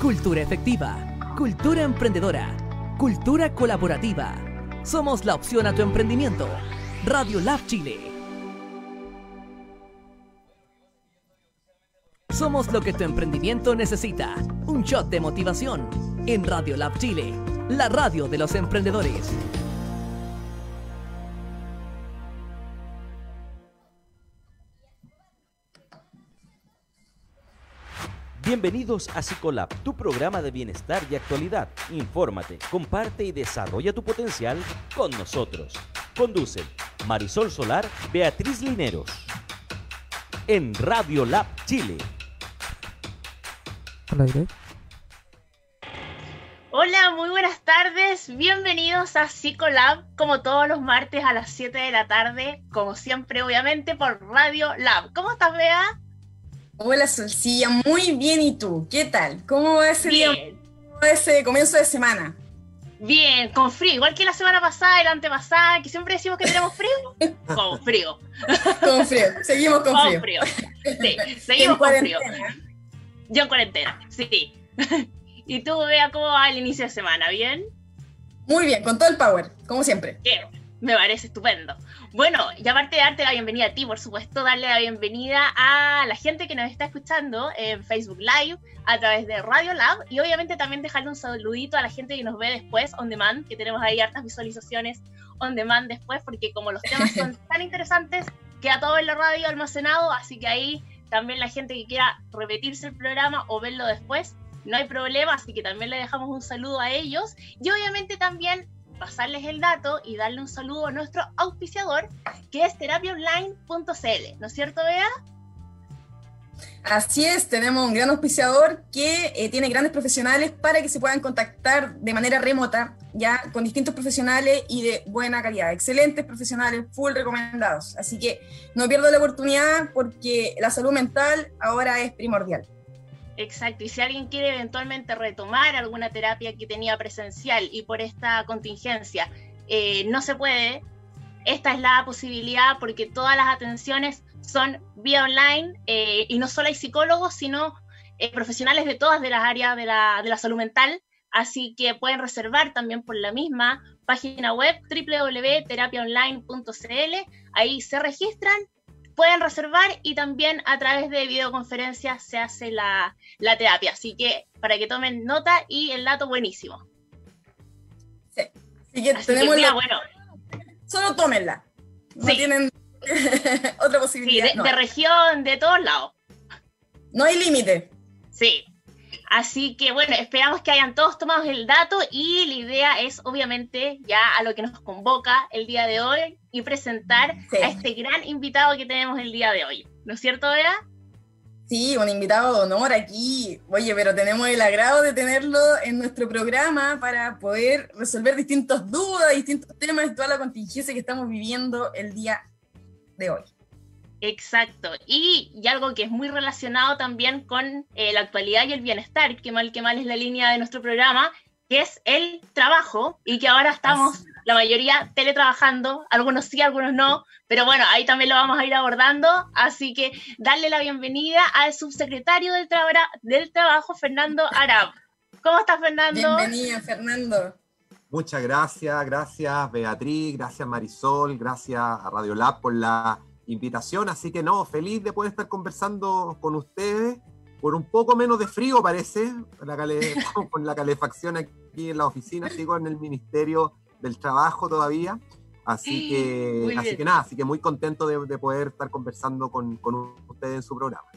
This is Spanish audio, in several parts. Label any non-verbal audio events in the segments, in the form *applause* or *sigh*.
cultura efectiva, cultura emprendedora, cultura colaborativa. Somos la opción a tu emprendimiento. Radio Lab Chile. Somos lo que tu emprendimiento necesita. Un shot de motivación en Radio Lab Chile, la radio de los emprendedores. Bienvenidos a Psicolab, tu programa de bienestar y actualidad. Infórmate, comparte y desarrolla tu potencial con nosotros. Conducen Marisol Solar, Beatriz Lineros. En Radio Lab Chile. Hola, muy buenas tardes. Bienvenidos a Psicolab, como todos los martes a las 7 de la tarde, como siempre, obviamente, por Radio Lab. ¿Cómo estás, Bea? Hola Solcilla, muy bien, ¿y tú? ¿Qué tal? ¿Cómo va ese bien. día? ¿Cómo va ese comienzo de semana? Bien, con frío, igual que la semana pasada y la antepasada, que siempre decimos que tenemos frío. *laughs* con frío. Con frío, seguimos con, Con frío. frío. Sí, *laughs* seguimos con frío. Yo en cuarentena, sí. *laughs* ¿Y tú, Bea, cómo va el inicio de semana? ¿Bien? Muy bien, con todo el power, como siempre. Bien, me parece estupendo. Bueno, y aparte de darte la bienvenida a ti, por supuesto, darle la bienvenida a la gente que nos está escuchando en Facebook Live, a través de Radio Lab, y obviamente también dejarle un saludito a la gente que nos ve después on demand, que tenemos ahí hartas visualizaciones on demand después, porque como los temas son *laughs* tan interesantes, queda todo en la radio almacenado, así que ahí también la gente que quiera repetirse el programa o verlo después, no hay problema, así que también le dejamos un saludo a ellos, y obviamente también pasarles el dato y darle un saludo a nuestro auspiciador, que es terapiaonline.cl, ¿no es cierto, Bea? Así es, tenemos un gran auspiciador que eh, tiene grandes profesionales para que se puedan contactar de manera remota, ya con distintos profesionales y de buena calidad. Excelentes profesionales, full recomendados. Así que no pierdo la oportunidad porque la salud mental ahora es primordial. Exacto, y si alguien quiere eventualmente retomar alguna terapia que tenía presencial y por esta contingencia eh, no se puede, esta es la posibilidad porque todas las atenciones son vía online eh, y no solo hay psicólogos, sino eh, profesionales de todas las áreas de la, de la salud mental, así que pueden reservar también por la misma página web www.terapiaonline.cl, ahí se registran pueden reservar y también a través de videoconferencias se hace la, la, terapia. Así que para que tomen nota y el dato buenísimo. Sí. Así que Así tenemos que, mira, la- bueno, Solo tómenla. No Sí. tienen *laughs* otra sí, posibilidad. de, no. de región, de todos lados. no hay límite. Sí. Así que bueno, esperamos que hayan todos tomado el dato y la idea es obviamente ya a lo que nos convoca el día de hoy y presentar Sí. a este gran invitado que tenemos el día de hoy. ¿No es cierto, Bea? Sí, un invitado de honor aquí. Oye, pero tenemos el agrado de tenerlo en nuestro programa para poder resolver distintas dudas, distintos temas y toda la contingencia que estamos viviendo el día de hoy. Exacto. Y, y algo que es muy relacionado también con eh, la actualidad y el bienestar, que mal que mal es la línea de nuestro programa, que es el trabajo y que ahora estamos Así. la mayoría teletrabajando, algunos sí, algunos no, pero bueno, ahí también lo vamos a ir abordando, así que darle la bienvenida al subsecretario del, Trabajo, Fernando Arab. ¿Cómo estás, Fernando? Bienvenido, Fernando. Muchas gracias, gracias Beatriz, gracias Marisol, gracias a Radio Lab por la invitación. Así que no, feliz de poder estar conversando con ustedes. Por un poco menos de frío parece, la cale- *laughs* con la calefacción aquí en la oficina, sigo en el Ministerio del Trabajo todavía. Así que, así que nada, así que muy contento de, de poder estar conversando con, con ustedes en su programa.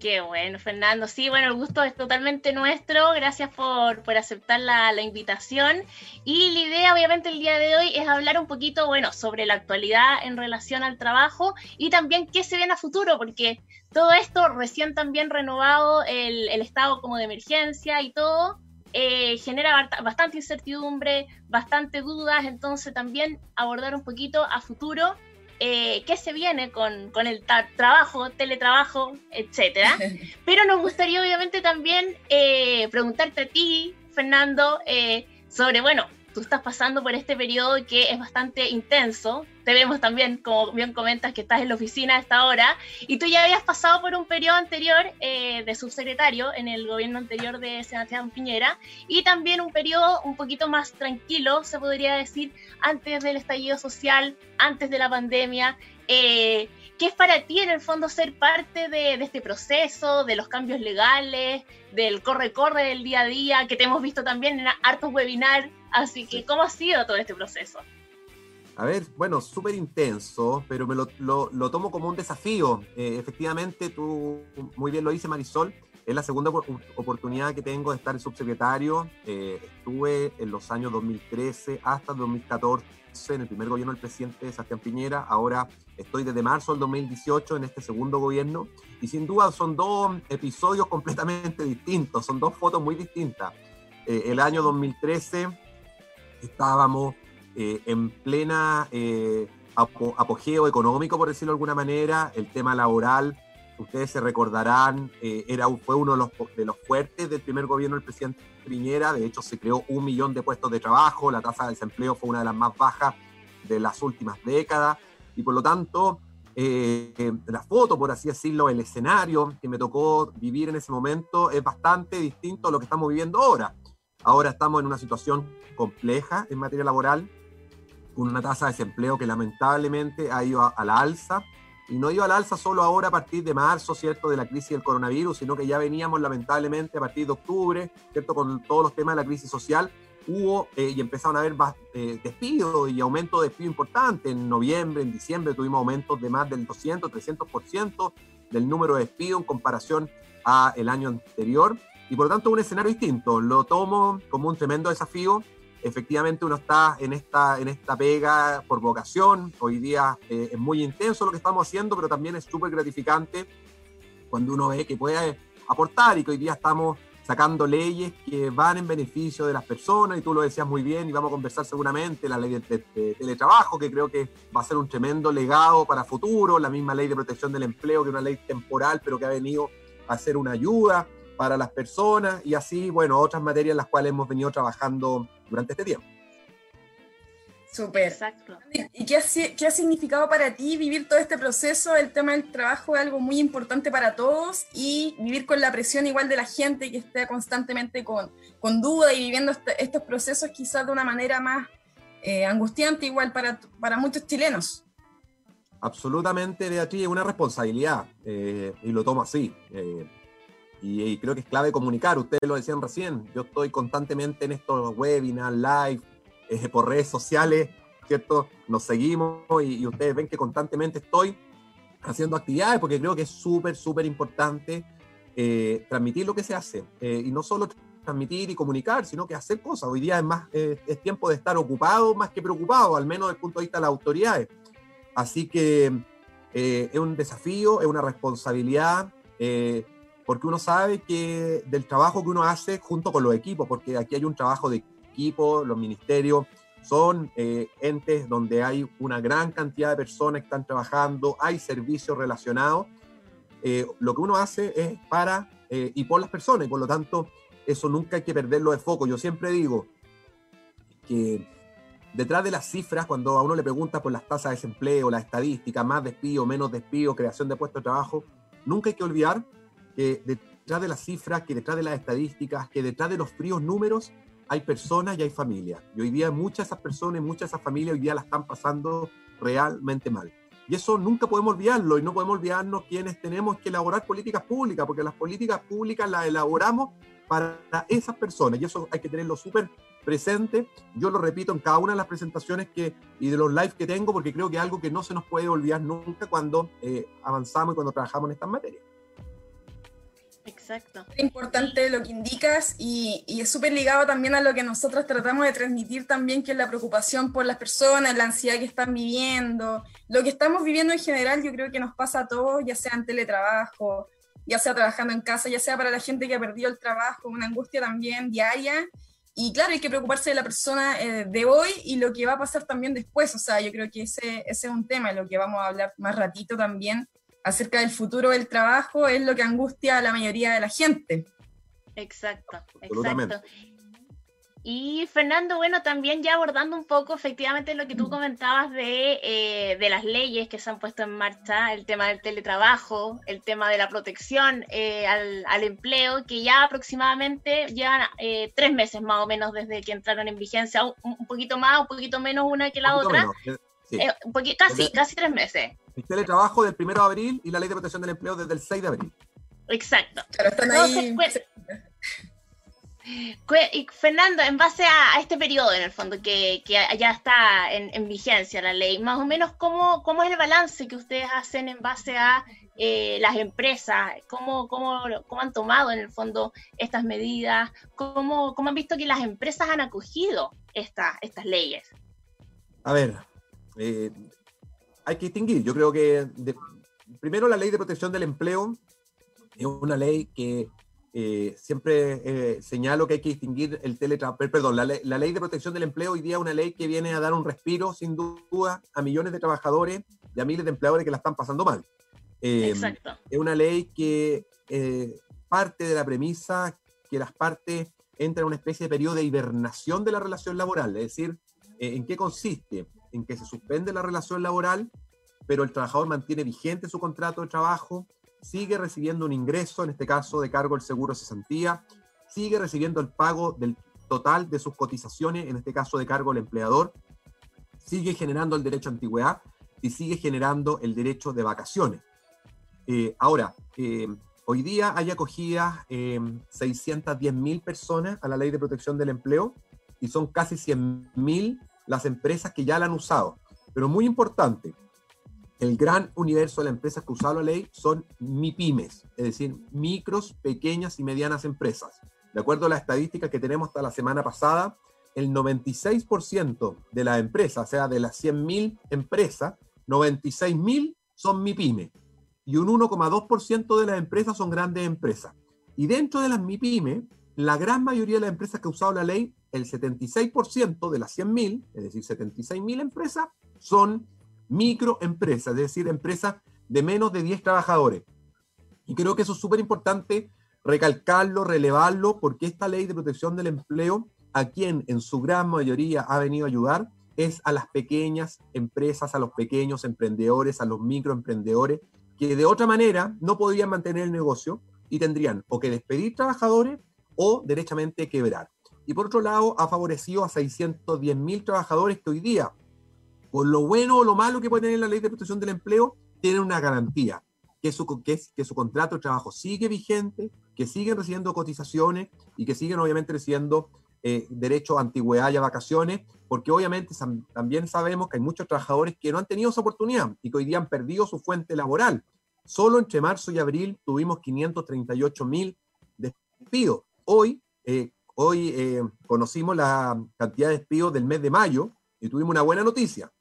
Qué bueno, Fernando. Sí, bueno, el gusto es totalmente nuestro. Gracias por, por aceptar la, la invitación. Y la idea, obviamente, el día de hoy es hablar un poquito, bueno, sobre la actualidad en relación al trabajo y también qué se viene a futuro, porque todo esto recién también renovado el, el estado como de emergencia y todo, eh, genera bast- bastante incertidumbre, bastante dudas, entonces también abordar un poquito a futuro eh, qué se viene con, con el trabajo, teletrabajo, etcétera. *laughs* Pero nos gustaría obviamente también eh, preguntarte a ti, Fernando, eh, sobre, bueno, tú estás pasando por este periodo que es bastante intenso, te vemos también, como bien comentas, que estás en la oficina a esta hora, y tú ya habías pasado por un periodo anterior eh, de subsecretario en el gobierno anterior de Sebastián Piñera, y también un periodo un poquito más tranquilo, se podría decir, antes del estallido social, antes de la pandemia. Eh, ¿Qué es para ti en el fondo ser parte de, este proceso, de los cambios legales, del corre-corre del día a día, que te hemos visto también en hartos webinars? Así que, ¿cómo ha sido todo este proceso? A ver, bueno, súper intenso, pero me lo, tomo como un desafío. Eh, efectivamente, tú muy bien lo dices, Marisol, es la segunda oportunidad que tengo de estar subsecretario. Eh, estuve en los años 2013 hasta 2014 en el primer gobierno del presidente Sebastián Piñera. Ahora estoy desde marzo del 2018 en este segundo gobierno. Y sin duda son dos episodios completamente distintos, son dos fotos muy distintas. Eh, el año 2013 estábamos eh, en plena eh, apogeo económico, por decirlo de alguna manera. El tema laboral, ustedes se recordarán, eh, era, fue uno de los, de los fuertes del primer gobierno del presidente Piñera. De hecho, se creó un millón de puestos de trabajo. La tasa de desempleo fue una de las más bajas de las últimas décadas. Y por lo tanto, la foto, por así decirlo, el escenario que me tocó vivir en ese momento es bastante distinto a lo que estamos viviendo ahora. Ahora estamos en una situación compleja en materia laboral con una tasa de desempleo que lamentablemente ha ido a, la alza, y no ido a la alza solo ahora a partir de marzo, ¿cierto?, de la crisis del coronavirus, sino que ya veníamos lamentablemente a partir de octubre, ¿cierto?, con todos los temas de la crisis social, hubo eh, y empezaron a haber eh, despidos y aumento de despido importante. En noviembre, en diciembre tuvimos aumentos de más del 200, 300% del número de despidos en comparación a el año anterior. Y por lo tanto, un escenario distinto. Lo tomo como un tremendo desafío efectivamente uno está en esta, en esta pega por vocación. Hoy día eh, es muy intenso lo que estamos haciendo, pero también es súper gratificante cuando uno ve que puede aportar y que hoy día estamos sacando leyes que van en beneficio de las personas, y tú lo decías muy bien, y vamos a conversar seguramente, la ley de, teletrabajo, que creo que va a ser un tremendo legado para futuro, la misma ley de protección del empleo, que es una ley temporal, pero que ha venido a ser una ayuda para las personas, y así, bueno, otras materias en las cuales hemos venido trabajando durante este tiempo. Súper. Exacto. ¿Y qué ha, qué ha, significado para ti vivir todo este proceso? El tema del trabajo es algo muy importante para todos y vivir con la presión igual de la gente que está constantemente con, con duda y viviendo este, estos procesos quizás de una manera más eh, angustiante igual para, para muchos chilenos. Absolutamente, Beatriz, es una responsabilidad eh, y lo tomo así. Eh, y, creo que es clave comunicar, ustedes lo decían recién, yo estoy constantemente en estos webinars, live, eh, por redes sociales, ¿cierto? Nos seguimos y, ustedes ven que constantemente estoy haciendo actividades porque creo que es súper, súper importante eh, transmitir lo que se hace. Eh, y no solo transmitir y comunicar, sino que hacer cosas. Hoy día es, más, es tiempo de estar ocupado más que preocupado, al menos desde el punto de vista de las autoridades. Así que es un desafío, es una responsabilidad porque uno sabe que del trabajo que uno hace junto con los equipos, porque aquí hay un trabajo de equipo, los ministerios son eh, entes donde hay una gran cantidad de personas que están trabajando, hay servicios relacionados. Eh, lo que uno hace es para eh, y por las personas, y por lo tanto, eso nunca hay que perderlo de foco. Yo siempre digo que detrás de las cifras, cuando a uno le pregunta por las tasas de desempleo, la estadística, más despido, menos despido, creación de puestos de trabajo, nunca hay que olvidar que detrás de las cifras, que detrás de las estadísticas, que detrás de los fríos números hay personas y hay familias. Y hoy día muchas de esas personas, muchas de esas familias hoy día la están pasando realmente mal. Y eso nunca podemos olvidarlo y no podemos olvidarnos quienes tenemos que elaborar políticas públicas, porque las políticas públicas las elaboramos para esas personas y eso hay que tenerlo súper presente. Yo lo repito en cada una de las presentaciones que, y de los lives que tengo, porque creo que es algo que no se nos puede olvidar nunca cuando eh, avanzamos y cuando trabajamos en estas materias. Exacto. Es importante lo que indicas y, es súper ligado también a lo que nosotros tratamos de transmitir también, que es la preocupación por las personas, la ansiedad que están viviendo, lo que estamos viviendo en general, yo creo que nos pasa a todos, ya sea en teletrabajo, ya sea trabajando en casa, ya sea para la gente que ha perdido el trabajo, una angustia también diaria. Y claro, hay que preocuparse de la persona eh, de hoy y lo que va a pasar también después. O sea, yo creo que ese, ese es un tema, lo que vamos a hablar más ratito también, acerca del futuro del trabajo es lo que angustia a la mayoría de la gente. Exacto, exacto. Y Fernando, bueno, también ya abordando un poco efectivamente lo que tú comentabas de, eh, de, las leyes que se han puesto en marcha, el tema del teletrabajo, el tema de la protección eh, al, al, empleo, que ya aproximadamente llevan eh, tres meses más o menos desde que entraron en vigencia, un, un poquito más, un poquito menos una que la otra. Menos, sí. un casi, casi tres meses. El teletrabajo del 1 de abril y la ley de protección del empleo desde el 6 de abril. Exacto. Pero están ahí... Entonces, Fernando, en base a, este periodo, en el fondo, que, que ya está en, en, vigencia la ley, más o menos, ¿cómo, ¿cómo, es el balance que ustedes hacen en base a eh, las empresas? ¿Cómo, cómo, ¿Cómo, han tomado, en el fondo, estas medidas? ¿Cómo, cómo han visto que las empresas han acogido esta, estas leyes? A ver, eh, hay que distinguir. Yo creo que, de, primero, la ley de protección del empleo es una ley que eh, siempre eh, señalo que hay que distinguir el teletrabajo, perdón, la, la, ley de protección del empleo hoy día es una ley que viene a dar un respiro, sin duda, a millones de trabajadores y a miles de empleadores que la están pasando mal. Eh, Exacto. Es una ley que parte de la premisa que las partes entran en una especie de periodo de hibernación de la relación laboral, es decir, ¿en qué consiste? En que se suspende la relación laboral, pero el trabajador mantiene vigente su contrato de trabajo, sigue recibiendo un ingreso, en este caso de cargo el seguro cesantía, sigue recibiendo el pago del total de sus cotizaciones, en este caso de cargo el empleador, sigue generando el derecho a antigüedad y sigue generando el derecho de vacaciones. Eh, ahora, eh, hoy día hay acogidas eh, 610 mil personas a la ley de protección del empleo y son casi 100 mil las empresas que ya la han usado. Pero muy importante, el gran universo de las empresas que usan la ley son MIPIMES, es decir, micros, pequeñas y medianas empresas. De acuerdo a la estadística que tenemos hasta la semana pasada, el 96% de las empresas, o sea, de las 100.000 empresas, 96.000 son MIPIMES y un 1,2% de las empresas son grandes empresas. Y dentro de las MIPIMES, la gran mayoría de las empresas que han usado la ley, el 76% de las 100.000, es decir, 76.000 empresas, son microempresas, es decir, empresas de menos de 10 trabajadores. Y creo que eso es súper importante recalcarlo, relevarlo, porque esta ley de protección del empleo, a quien en su gran mayoría ha venido a ayudar, es a las pequeñas empresas, a los pequeños emprendedores, a los microemprendedores, que de otra manera no podrían mantener el negocio y tendrían o que despedir trabajadores o derechamente quebrar. Y por otro lado, ha favorecido a 610 mil trabajadores que hoy día por lo bueno o lo malo que puede tener la ley de protección del empleo, tienen una garantía, que su, que, su contrato de trabajo sigue vigente, que siguen recibiendo cotizaciones y que siguen obviamente recibiendo eh, derecho a antigüedad y a vacaciones, porque obviamente también sabemos que hay muchos trabajadores que no han tenido esa oportunidad y que hoy día han perdido su fuente laboral. Solo entre marzo y abril tuvimos 538 mil despidos. Hoy, eh, hoy eh, conocimos la cantidad de despidos del mes de mayo y tuvimos una buena noticia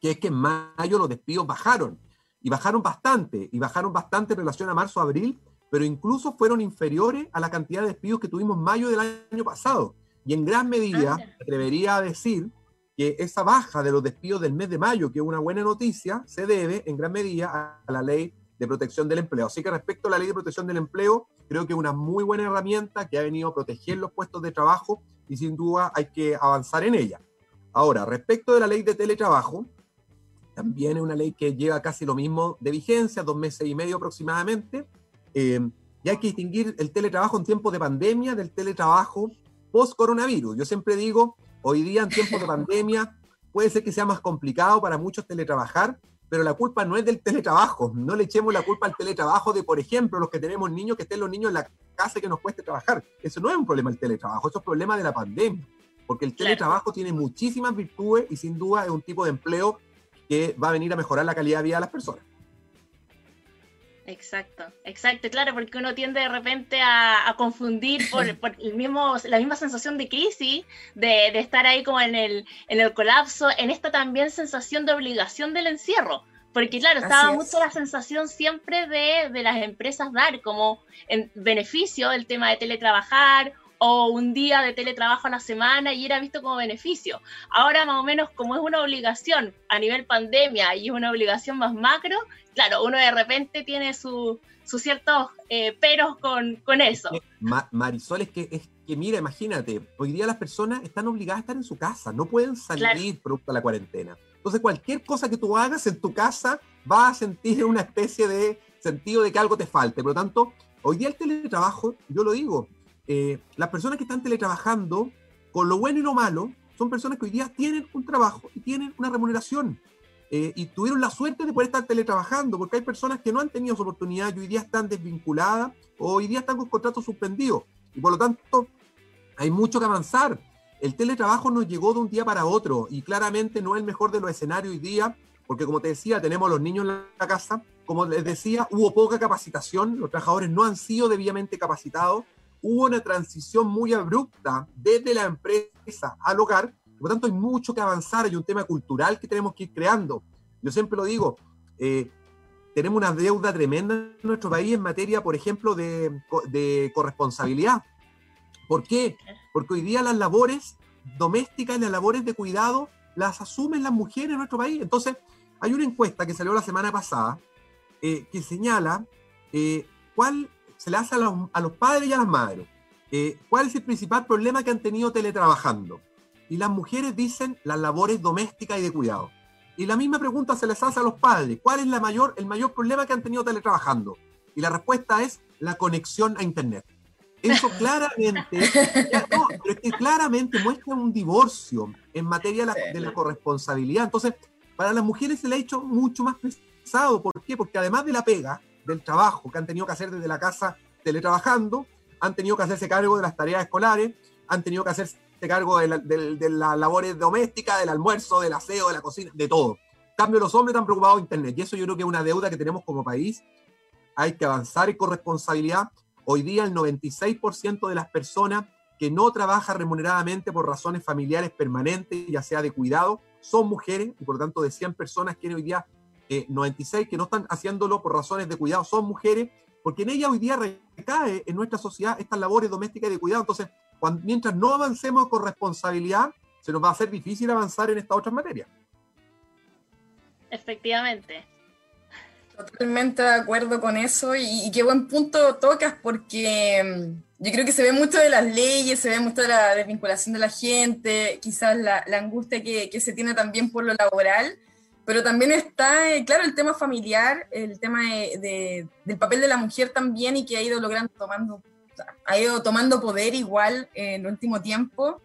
que es que en mayo los despidos bajaron, y bajaron bastante, y bajaron bastante en relación a marzo-abril, pero incluso fueron inferiores a la cantidad de despidos que tuvimos en mayo del año pasado. Y en gran medida, me atrevería a decir que esa baja de los despidos del mes de mayo, que es una buena noticia, se debe en gran medida a la ley de protección del empleo. Así que respecto a la ley de protección del empleo, creo que es una muy buena herramienta que ha venido a proteger los puestos de trabajo y sin duda hay que avanzar en ella. Ahora, respecto de la ley de teletrabajo, también es una ley que lleva casi lo mismo de vigencia, dos meses y medio aproximadamente. Eh, y hay que distinguir el teletrabajo en tiempos de pandemia del teletrabajo post-coronavirus. Yo siempre digo, hoy día en tiempos de *laughs* pandemia puede ser que sea más complicado para muchos teletrabajar, pero la culpa no es del teletrabajo. No le echemos la culpa al teletrabajo de, por ejemplo, los que tenemos niños, que estén los niños en la casa y que nos cueste trabajar. Eso no es un problema del teletrabajo, eso es un problema de la pandemia. Porque el teletrabajo tiene muchísimas virtudes y sin duda es un tipo de empleo que va a venir a mejorar la calidad de vida de las personas. Exacto, exacto, claro, porque uno tiende de repente a, confundir *laughs* por, el mismo, la misma sensación de crisis, de, de, estar ahí como en el, en el colapso, en esta también sensación de obligación del encierro. Porque claro, estaba mucho la sensación siempre de, de, las empresas dar como en beneficio el tema de teletrabajar o un día de teletrabajo a la semana y era visto como beneficio. Ahora más o menos como es una obligación a nivel pandemia y es una obligación más macro, claro, uno de repente tiene sus ciertos eh, peros con, con eso. Ma Marisol, es que es, que mira, imagínate, hoy día las personas están obligadas a estar en su casa, no pueden salir producto de la cuarentena. Entonces, cualquier cosa que tú hagas en tu casa va a sentir una especie de sentido de que algo te falte. Por lo tanto, hoy día el teletrabajo, yo lo digo, eh, las personas que están teletrabajando, con lo bueno y lo malo, son personas que hoy día tienen un trabajo y tienen una remuneración. Eh, y tuvieron la suerte de poder estar teletrabajando, porque hay personas que no han tenido esa oportunidad y hoy día están desvinculadas o hoy día están con contratos suspendidos. Y por lo tanto, hay mucho que avanzar. El teletrabajo nos llegó de un día para otro y claramente no es el mejor de los escenarios hoy día, porque como te decía, tenemos los niños en la casa. Como les decía, hubo poca capacitación, los trabajadores no han sido debidamente capacitados, hubo una transición muy abrupta desde la empresa al hogar por lo tanto, hay mucho que avanzar, hay un tema cultural que tenemos que ir creando. Yo siempre lo digo, eh, tenemos una deuda tremenda en nuestro país en materia, por ejemplo, de, de, corresponsabilidad. ¿Por qué? Porque hoy día las labores domésticas las labores de cuidado las asumen las mujeres en nuestro país. Entonces, hay una encuesta que salió la semana pasada eh, que señala eh, cuál se le hace a los, a los, padres y a las madres. ¿Cuál es el principal problema que han tenido teletrabajando? y las mujeres dicen las labores domésticas y de cuidado. Y la misma pregunta se les hace a los padres. ¿Cuál es la mayor, el mayor problema que han tenido teletrabajando? Y la respuesta es la conexión a Internet. Eso *laughs* claramente, no, pero es que claramente muestra un divorcio en materia de la, corresponsabilidad. Entonces, para las mujeres se le ha hecho mucho más pesado. ¿Por qué? Porque además de la pega, del trabajo que han tenido que hacer desde la casa teletrabajando, han tenido que hacerse cargo de las tareas escolares, han tenido que hacerse cargo de, las labores domésticas, del almuerzo, del aseo, de la cocina, de todo. Cambio, los hombres están preocupados de Internet. Y eso yo creo que es una deuda que tenemos como país. Hay que avanzar en corresponsabilidad. Hoy día el 96% de las personas que no trabajan remuneradamente por razones familiares permanentes, ya sea de cuidado, son mujeres. Y por lo tanto, de 100 personas que hoy día 96 eh, que no están haciéndolo por razones de cuidado son mujeres, porque en ella hoy día recae en nuestra sociedad estas labores domésticas y de cuidado. Entonces, mientras no avancemos con responsabilidad, se nos va a hacer difícil avanzar en esta otra materia. Efectivamente. Totalmente de acuerdo con eso y, qué buen punto tocas porque mm, yo creo que se ve mucho de las leyes, se ve mucho de la desvinculación de la gente, quizás la, angustia que, se tiene también por lo laboral, pero también está, eh, claro, el tema familiar, el tema del papel de la mujer también y que ha ido logrando tomando ha ido tomando poder igual en el último tiempo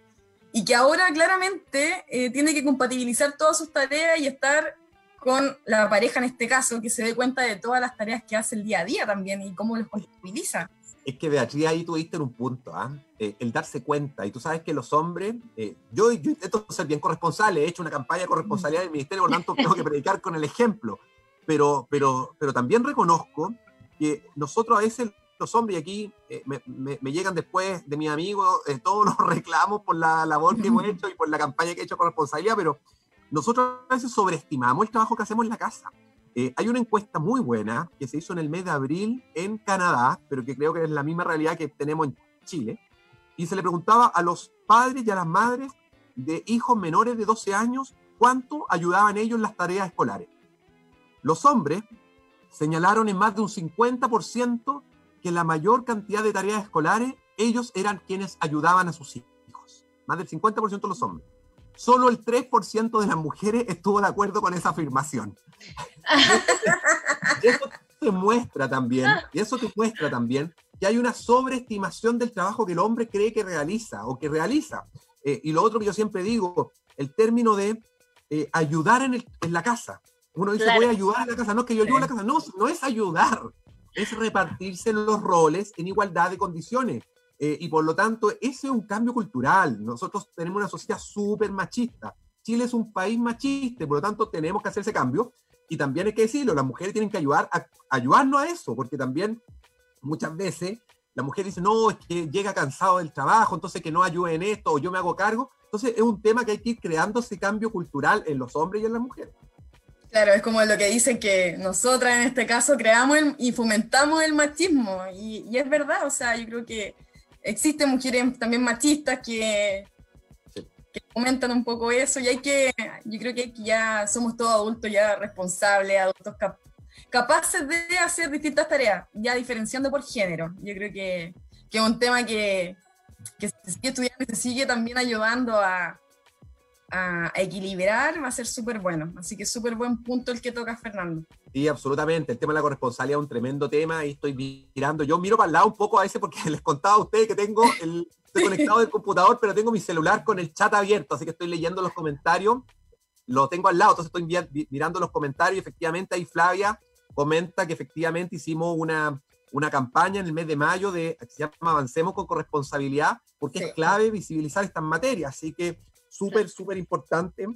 y que ahora claramente eh, tiene que compatibilizar todas sus tareas y estar con la pareja en este caso, que se dé cuenta de todas las tareas que hace el día a día también y cómo los compatibiliza. Es que Beatriz, ahí tuviste un punto, ¿ah? eh, el darse cuenta. Y tú sabes que los hombres, eh, yo, yo, intento ser bien corresponsable, he hecho una campaña de corresponsabilidad del ministerio, por lo tanto tengo que predicar con el ejemplo. Pero, pero, pero también reconozco que nosotros a veces los hombres, y aquí eh, me, llegan después de mis amigos eh, todos los *laughs* reclamos por la labor que hemos hecho y por la campaña que he hecho con responsabilidad, pero nosotros a veces sobreestimamos el trabajo que hacemos en la casa. Eh, hay una encuesta muy buena que se hizo en el mes de abril en Canadá, pero que creo que es la misma realidad que tenemos en Chile, y se le preguntaba a los padres y a las madres de hijos menores de 12 años cuánto ayudaban ellos en las tareas escolares. Los hombres señalaron en más de un 50% que la mayor cantidad de tareas escolares, ellos eran quienes ayudaban a sus hijos. Más del 50% de los hombres. Solo el 3% de las mujeres estuvo de acuerdo con esa afirmación. *laughs* y eso te muestra también, y eso te muestra también que hay una sobreestimación del trabajo que el hombre cree que realiza o que realiza. Eh, y lo otro que yo siempre digo, el término de eh, ayudar en, la casa. Uno dice, voy a ayudar en la casa. No es que yo ayude en la casa. No, no es ayudar es repartirse los roles en igualdad de condiciones. Eh, y por lo tanto, ese es un cambio cultural. Nosotros tenemos una sociedad súper machista. Chile es un país machista, por lo tanto tenemos que hacer ese cambio. Y también hay que decirlo, las mujeres tienen que ayudar a, ayudarnos a eso, porque también muchas veces la mujer dice, no, es que llega cansado del trabajo, entonces que no ayude en esto, o yo me hago cargo. Entonces es un tema que hay que ir creando ese cambio cultural en los hombres y en las mujeres. Claro, es como lo que dicen que nosotras en este caso creamos y fomentamos el machismo. Y, es verdad, o sea, yo creo que existen mujeres también machistas que, fomentan un poco eso y hay que, yo creo que ya somos todos adultos ya responsables, adultos capaces de hacer distintas tareas, ya diferenciando por género. Yo creo que, que es un tema que, que se sigue estudiando y se sigue también ayudando a, a equilibrar, va a ser súper bueno. Así que súper buen punto el que toca Fernando. Sí, absolutamente. El tema de la corresponsabilidad es un tremendo tema y estoy mirando. Yo miro para el lado un poco a veces porque *laughs* les contaba a ustedes que tengo el, estoy conectado del computador, pero tengo mi celular con el chat abierto, así que estoy leyendo los comentarios. Lo tengo al lado, entonces estoy mirando los comentarios. Efectivamente, ahí Flavia comenta que efectivamente hicimos una, una campaña en el mes de mayo de, que se llama Avancemos con Corresponsabilidad, porque es clave visibilizar estas materias. Así que súper, súper importante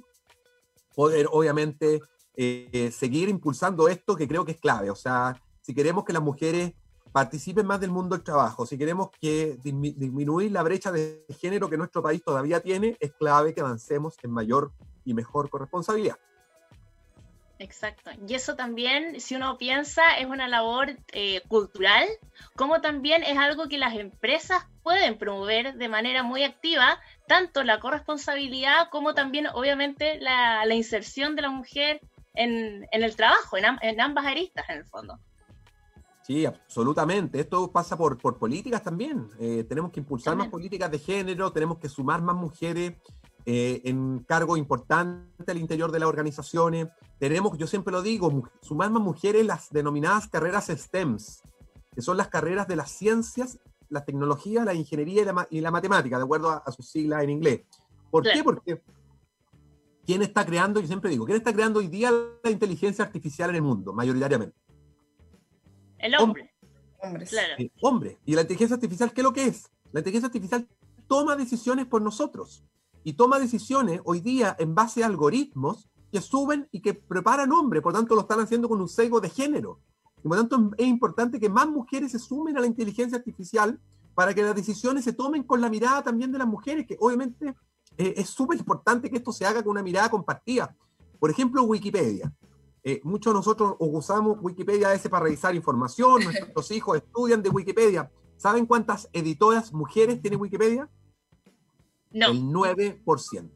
poder, obviamente, eh, seguir impulsando esto que creo que es clave. O sea, si queremos que las mujeres participen más del mundo del trabajo, si queremos que disminuir la brecha de género que nuestro país todavía tiene, es clave que avancemos en mayor y mejor corresponsabilidad. Exacto. Y eso también, si uno piensa, es una labor eh, cultural, como también es algo que las empresas pueden promover de manera muy activa, tanto la corresponsabilidad como también, obviamente, la, inserción de la mujer en, el trabajo, en, ambas aristas, en el fondo. Sí, absolutamente. Esto pasa por, por políticas también. Eh, tenemos que impulsar más políticas de género, tenemos que sumar más mujeres eh, en cargos importantes al interior de las organizaciones. Tenemos, yo siempre lo digo, sumar más mujeres las denominadas carreras STEMs, que son las carreras de las ciencias, la tecnología, la ingeniería y la, matemática, de acuerdo a, sus siglas en inglés. ¿Por qué? Porque ¿quién está creando, yo siempre digo, quién está creando hoy día la inteligencia artificial en el mundo, mayoritariamente? El hombre. Hombre. hombre. ¿Y la inteligencia artificial qué es lo que es? La inteligencia artificial toma decisiones por nosotros y toma decisiones hoy día en base a algoritmos que suben y que preparan hombres, por tanto lo están haciendo con un sesgo de género. Y por tanto es importante que más mujeres se sumen a la inteligencia artificial para que las decisiones se tomen con la mirada también de las mujeres, que obviamente eh, es súper importante que esto se haga con una mirada compartida. Por ejemplo, Wikipedia. Eh, muchos de nosotros usamos Wikipedia a veces para revisar información, *laughs* nuestros hijos estudian de Wikipedia. ¿Saben cuántas editoras mujeres tiene Wikipedia? No. El 9%.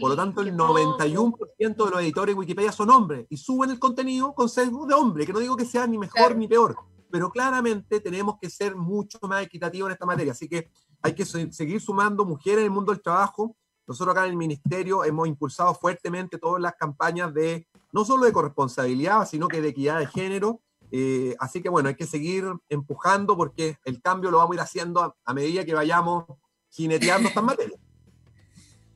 Por lo tanto, el 91% de los editores de Wikipedia son hombres y suben el contenido con sesgo de hombre, que no digo que sea ni mejor ni peor, pero claramente tenemos que ser mucho más equitativos en esta materia. Así que hay que seguir sumando mujeres en el mundo del trabajo. Nosotros acá en el Ministerio hemos impulsado fuertemente todas las campañas de, no solo de corresponsabilidad, sino que de equidad de género. Eh, así que bueno, hay que seguir empujando porque el cambio lo vamos a ir haciendo a medida que vayamos jineteando estas materias.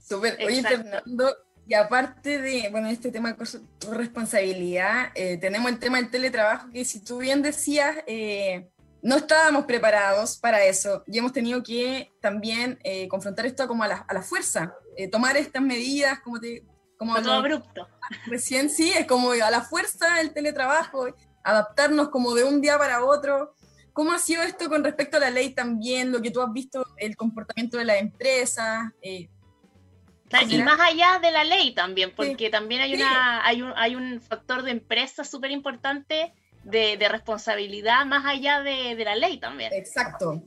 Súper. Oye, Fernando, y aparte de, bueno, este tema de responsabilidad, eh, tenemos el tema del teletrabajo, que si tú bien decías, eh, no estábamos preparados para eso y hemos tenido que también eh, confrontar esto como a la, a la fuerza, tomar estas medidas como te... Como todo abrupto. Recién sí, es como a la fuerza el teletrabajo, adaptarnos como de un día para otro. ¿Cómo ha sido esto con respecto a la ley también, lo que tú has visto, el comportamiento de la empresa? Eh, y más allá de la ley también, porque también hay, una, hay, un, hay un factor de empresa súper importante de, de, responsabilidad más allá de, de, la ley también. Exacto.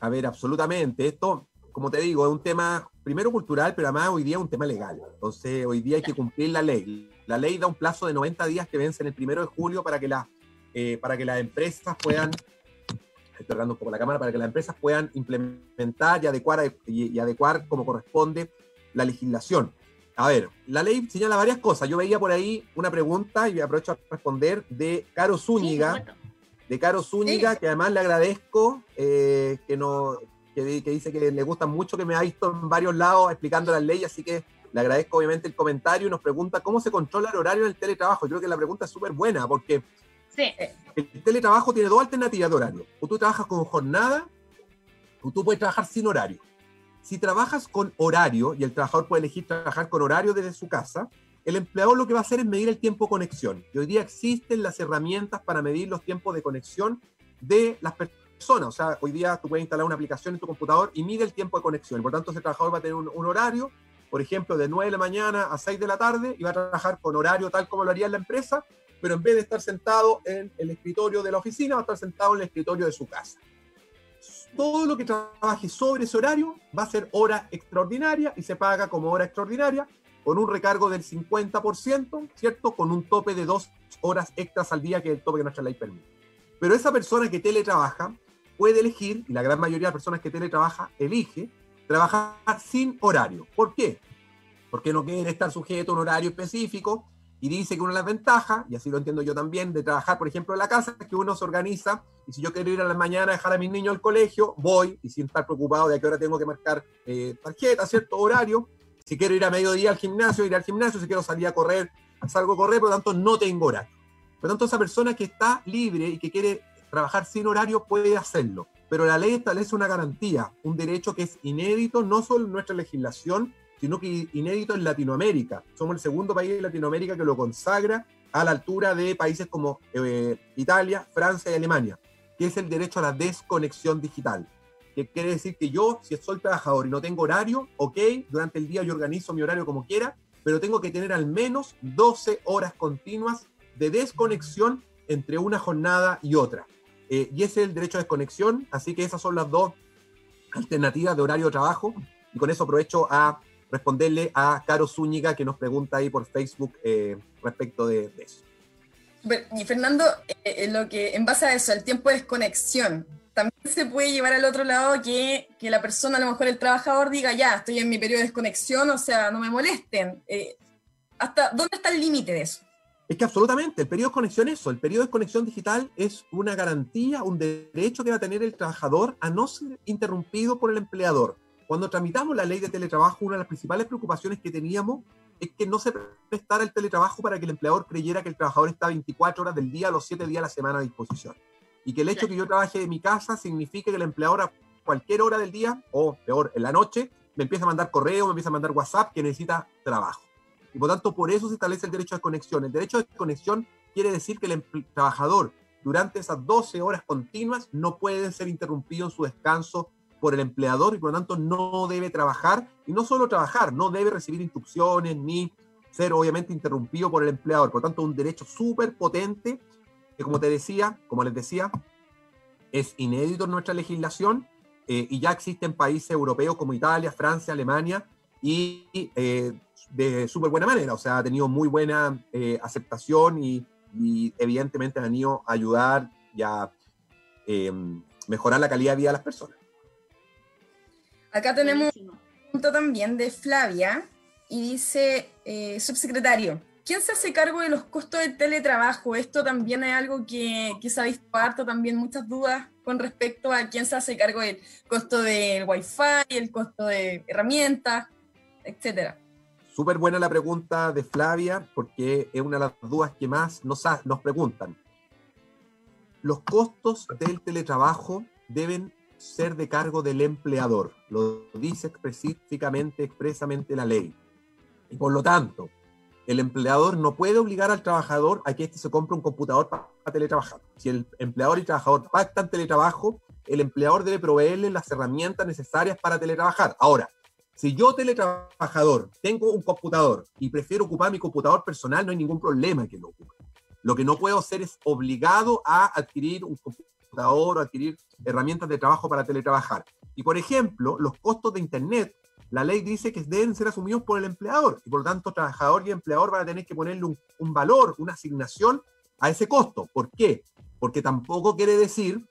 A ver, absolutamente. Esto, como te digo, es un tema primero cultural, pero además hoy día es un tema legal. Entonces, hoy día hay que cumplir la ley. La ley da un plazo de 90 días que vence en el primero de julio para que, la, eh, para que las empresas puedan estoy un poco la cámara, para que las empresas puedan implementar y adecuar, y, adecuar como corresponde la legislación. A ver, la ley señala varias cosas. Yo veía por ahí una pregunta y aprovecho a responder de Caro Zúñiga, de Caro Zúñiga, que además le agradezco eh, que, no, que, dice que le gusta mucho que me ha visto en varios lados explicando las leyes, así que le agradezco obviamente el comentario y nos pregunta cómo se controla el horario en el teletrabajo. Yo creo que la pregunta es súper buena porque el teletrabajo tiene dos alternativas de horario. O tú trabajas con jornada, o tú puedes trabajar sin horario. Si trabajas con horario, y el trabajador puede elegir trabajar con horario desde su casa, el empleador lo que va a hacer es medir el tiempo de conexión. Y hoy día existen las herramientas para medir los tiempos de conexión de las personas. O sea, hoy día tú puedes instalar una aplicación en tu computador y mide el tiempo de conexión. Por tanto, ese trabajador va a tener un, un horario, por ejemplo, de 9 de la mañana a 6 de la tarde y va a trabajar con horario tal como lo haría en la empresa pero en vez de estar sentado en el escritorio de la oficina, va a estar sentado en el escritorio de su casa. Todo lo que trabaje sobre ese horario va a ser hora extraordinaria y se paga como hora extraordinaria con un recargo del 50%, ¿cierto? Con un tope de dos horas extras al día que es el tope que nuestra ley permite. Pero esa persona que teletrabaja puede elegir, y la gran mayoría de personas que teletrabaja elige, trabajar sin horario. ¿Por qué? Porque no quiere estar sujeto a un horario específico y dice que una de las ventajas, y así lo entiendo yo también, de trabajar, por ejemplo, en la casa, es que uno se organiza y si yo quiero ir a la mañana a dejar a mis niños al colegio, voy y sin estar preocupado de a qué hora tengo que marcar eh, tarjeta, cierto horario. Si quiero ir a mediodía al gimnasio, ir al gimnasio. Si quiero salir a correr, salgo a correr, por lo tanto no tengo horario. Por lo tanto, esa persona que está libre y que quiere trabajar sin horario puede hacerlo. Pero la ley establece una garantía, un derecho que es inédito, no solo en nuestra legislación, sino que inédito en Latinoamérica. Somos el segundo país de Latinoamérica que lo consagra a la altura de países como eh, Italia, Francia y Alemania, que es el derecho a la desconexión digital. Que quiere decir que yo, si soy trabajador y no tengo horario, ok, durante el día yo organizo mi horario como quiera, pero tengo que tener al menos 12 horas continuas de desconexión entre una jornada y otra. Eh, y ese es el derecho a desconexión, así que esas son las dos alternativas de horario de trabajo. Y con eso aprovecho a responderle a Caro Zúñiga que nos pregunta ahí por Facebook eh, respecto de, eso. Y Fernando, eh, lo que en base a eso, el tiempo de desconexión, también se puede llevar al otro lado que, que, la persona, a lo mejor el trabajador, diga, ya, estoy en mi periodo de desconexión, o sea, no me molesten. Eh, ¿Hasta dónde está el límite de eso? Es que absolutamente, el periodo de conexión es eso, el periodo de conexión digital es una garantía, un derecho que va a tener el trabajador a no ser interrumpido por el empleador. Cuando tramitamos la ley de teletrabajo, una de las principales preocupaciones que teníamos es que no se prestara el teletrabajo para que el empleador creyera que el trabajador está 24 horas del día, los 7 días a la semana a disposición. Y que el hecho que yo trabaje de mi casa signifique que el empleador a cualquier hora del día, o peor, en la noche, me empieza a mandar correo, me empieza a mandar WhatsApp que necesita trabajo. Y por tanto, por eso se establece el derecho de conexión. El derecho de conexión quiere decir que el trabajador durante esas 12 horas continuas no puede ser interrumpido en su descanso por el empleador y por lo tanto no debe trabajar, y no solo trabajar, no debe recibir instrucciones ni ser obviamente interrumpido por el empleador. Por lo tanto, un derecho súper potente que como te decía, como les decía, es inédito en nuestra legislación eh, y ya existe en países europeos como Italia, Francia, Alemania y eh, de súper buena manera, o sea, ha tenido muy buena eh, aceptación y, evidentemente han ido a ayudar y a mejorar la calidad de vida de las personas. Acá tenemos un punto también de Flavia y dice, eh, subsecretario, ¿quién se hace cargo de los costos del teletrabajo? Esto también es algo que, que se ha disparado también muchas dudas con respecto a quién se hace cargo del costo del wifi, el costo de herramientas, etcétera. Súper buena la pregunta de Flavia, porque es una de las dudas que más nos, nos preguntan. Los costos del teletrabajo deben ser de cargo del empleador. Lo dice específicamente, expresamente la ley. Y por lo tanto, el empleador no puede obligar al trabajador a que éste se compre un computador para, teletrabajar. Si el empleador y trabajador pactan teletrabajo, el empleador debe proveerle las herramientas necesarias para teletrabajar. Ahora, si yo teletrabajador tengo un computador y prefiero ocupar mi computador personal, no hay ningún problema que lo ocupe. Lo que no puedo hacer es obligado a adquirir un computador o adquirir herramientas de trabajo para teletrabajar. Y por ejemplo, los costos de Internet, la ley dice que deben ser asumidos por el empleador y por lo tanto trabajador y empleador van a tener que ponerle un, valor, una asignación a ese costo. ¿Por qué? Porque tampoco quiere decir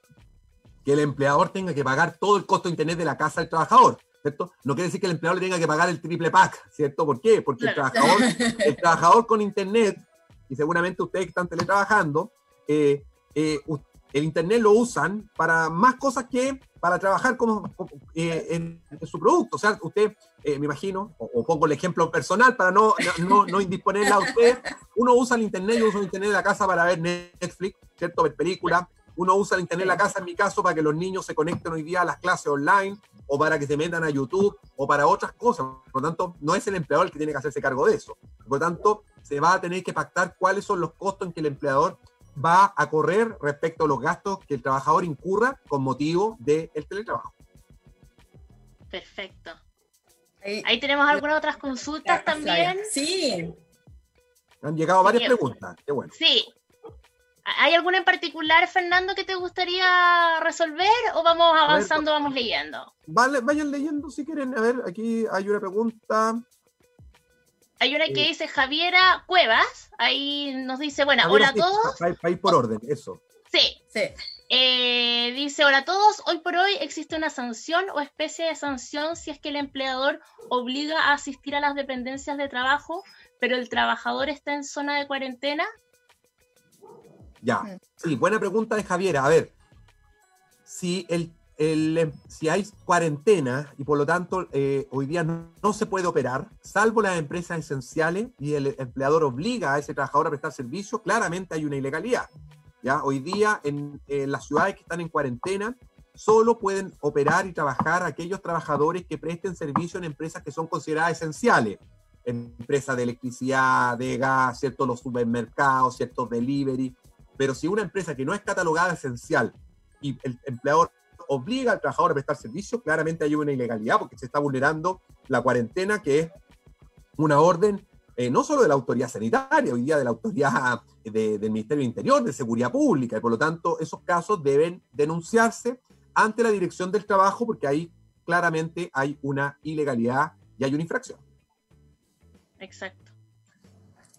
que el empleador tenga que pagar todo el costo de Internet de la casa del trabajador. ¿cierto? No quiere decir que el empleador le tenga que pagar el triple pack, ¿cierto? ¿Por qué? Porque el, trabajador, *laughs* el trabajador con Internet, y seguramente ustedes que están teletrabajando, eh, eh, el Internet lo usan para más cosas que para trabajar como, eh, en, su producto. O sea, usted, eh, me imagino, o, pongo el ejemplo personal para no, no, no indisponerla a usted, uno usa el Internet, yo uso el Internet en la casa para ver Netflix, ¿cierto? Ver películas. Uno usa el Internet en la casa, en mi caso, para que los niños se conecten hoy día a las clases online, o para que se metan a YouTube, o para otras cosas. Por lo tanto, no es el empleador el que tiene que hacerse cargo de eso. Por lo tanto, se va a tener que pactar cuáles son los costos en que el empleador va a correr respecto a los gastos que el trabajador incurra con motivo del teletrabajo. Perfecto. Ahí, tenemos algunas otras consultas también. Sí. Han llegado varias preguntas. Qué bueno. Sí. ¿Hay alguna en particular, Fernando, que te gustaría resolver o vamos avanzando, vamos leyendo? Vale, vayan leyendo si quieren. A ver, aquí hay una pregunta. Hay una que dice Javiera Cuevas, ahí nos dice, bueno, hola a todos. Para ir por orden, eso. Sí. sí. Eh, dice, hola a todos, hoy por hoy existe una sanción o especie de sanción si es que el empleador obliga a asistir a las dependencias de trabajo, pero el trabajador está en zona de cuarentena. Ya, sí, buena pregunta de Javier. A ver, si, el, em, si hay cuarentena y por lo tanto eh, hoy día no, no, se puede operar, salvo las empresas esenciales y el empleador obliga a ese trabajador a prestar servicio, claramente hay una ilegalidad. ¿ya? Hoy día en, las ciudades que están en cuarentena solo pueden operar y trabajar aquellos trabajadores que presten servicio en empresas que son consideradas esenciales. Empresas de electricidad, de gas, ciertos los supermercados, ciertos delivery. Pero si una empresa que no es catalogada esencial y el empleador obliga al trabajador a prestar servicio, claramente hay una ilegalidad porque se está vulnerando la cuarentena, que es una orden eh, no solo de la autoridad sanitaria, hoy día de la autoridad del Ministerio del Interior, de Seguridad Pública, y por lo tanto esos casos deben denunciarse ante la Dirección del Trabajo porque ahí claramente hay una ilegalidad y hay una infracción. Exacto.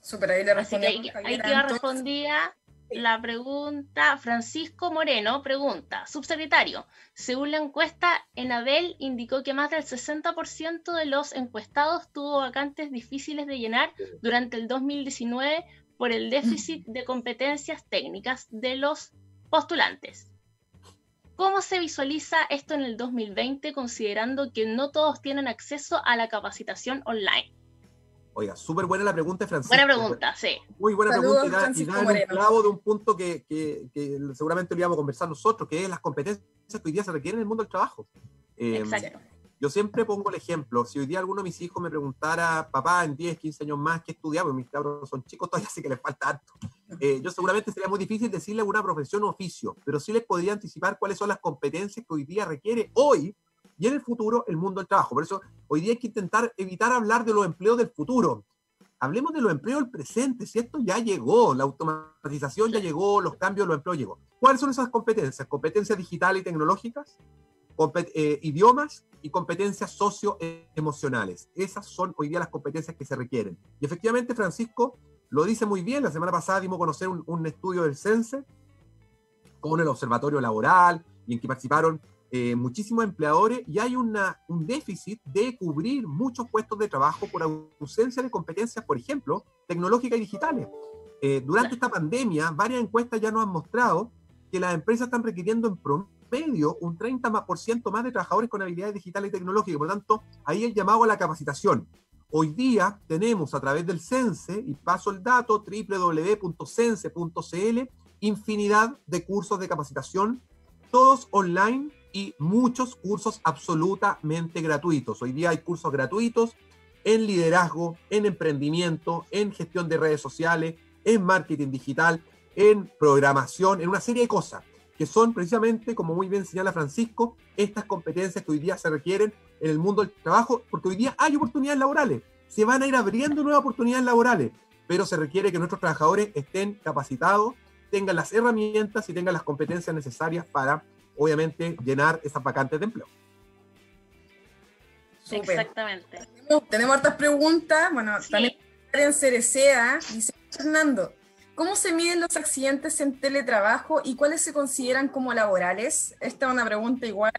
Super, ahí le ahí, ahí respondía la pregunta, Francisco Moreno pregunta, subsecretario, según la encuesta, Enabel indicó que más del 60% de los encuestados tuvo vacantes difíciles de llenar durante el 2019 por el déficit de competencias técnicas de los postulantes. ¿Cómo se visualiza esto en el 2020 considerando que no todos tienen acceso a la capacitación online? Oiga, súper buena la pregunta, Francisco. Buena pregunta, sí. Muy buena pregunta y da, un clavo de un punto que, que, que, seguramente lo íbamos a conversar nosotros, que es las competencias que hoy día se requieren en el mundo del trabajo. Eh, Exacto. Yo siempre pongo el ejemplo, si hoy día alguno de mis hijos me preguntara, papá, en 10, 15 años más, ¿qué estudiamos? Mis cabros son chicos todavía, así que les falta harto. Eh, yo seguramente sería muy difícil decirle alguna profesión o oficio, pero sí les podría anticipar cuáles son las competencias que hoy día requiere hoy y en el futuro el mundo del trabajo. Por eso hoy día hay que intentar evitar hablar de los empleos del futuro. Hablemos de los empleos del presente, si esto ya llegó, la automatización ya llegó, los cambios de los empleos llegó. ¿Cuáles son esas competencias? Competencias digitales y tecnológicas, eh, idiomas y competencias socioemocionales. Esas son hoy día las competencias que se requieren. Y efectivamente, Francisco lo dice muy bien. La semana pasada dimos a conocer un, estudio del CENSE con el Observatorio Laboral y en que participaron eh, muchísimos empleadores y hay una, un déficit de cubrir muchos puestos de trabajo por ausencia de competencias, por ejemplo, tecnológicas y digitales. Eh, durante esta pandemia, varias encuestas ya nos han mostrado que las empresas están requiriendo en promedio un 30% más de trabajadores con habilidades digitales y tecnológicas. Por lo tanto, ahí el llamado a la capacitación. Hoy día tenemos a través del CENSE, y paso el dato, www.cense.cl, infinidad de cursos de capacitación, todos online y muchos cursos absolutamente gratuitos. Hoy día hay cursos gratuitos en liderazgo, en emprendimiento, en gestión de redes sociales, en marketing digital, en programación, en una serie de cosas que son precisamente, como muy bien señala Francisco, estas competencias que hoy día se requieren en el mundo del trabajo, porque hoy día hay oportunidades laborales, se van a ir abriendo nuevas oportunidades laborales, pero se requiere que nuestros trabajadores estén capacitados, tengan las herramientas y tengan las competencias necesarias para obviamente, llenar esas vacantes de empleo. Exactamente. Tenemos, hartas preguntas. Bueno, también en Cerecea, dice Fernando, ¿cómo se miden los accidentes en teletrabajo y cuáles se consideran como laborales? Esta es una pregunta igual.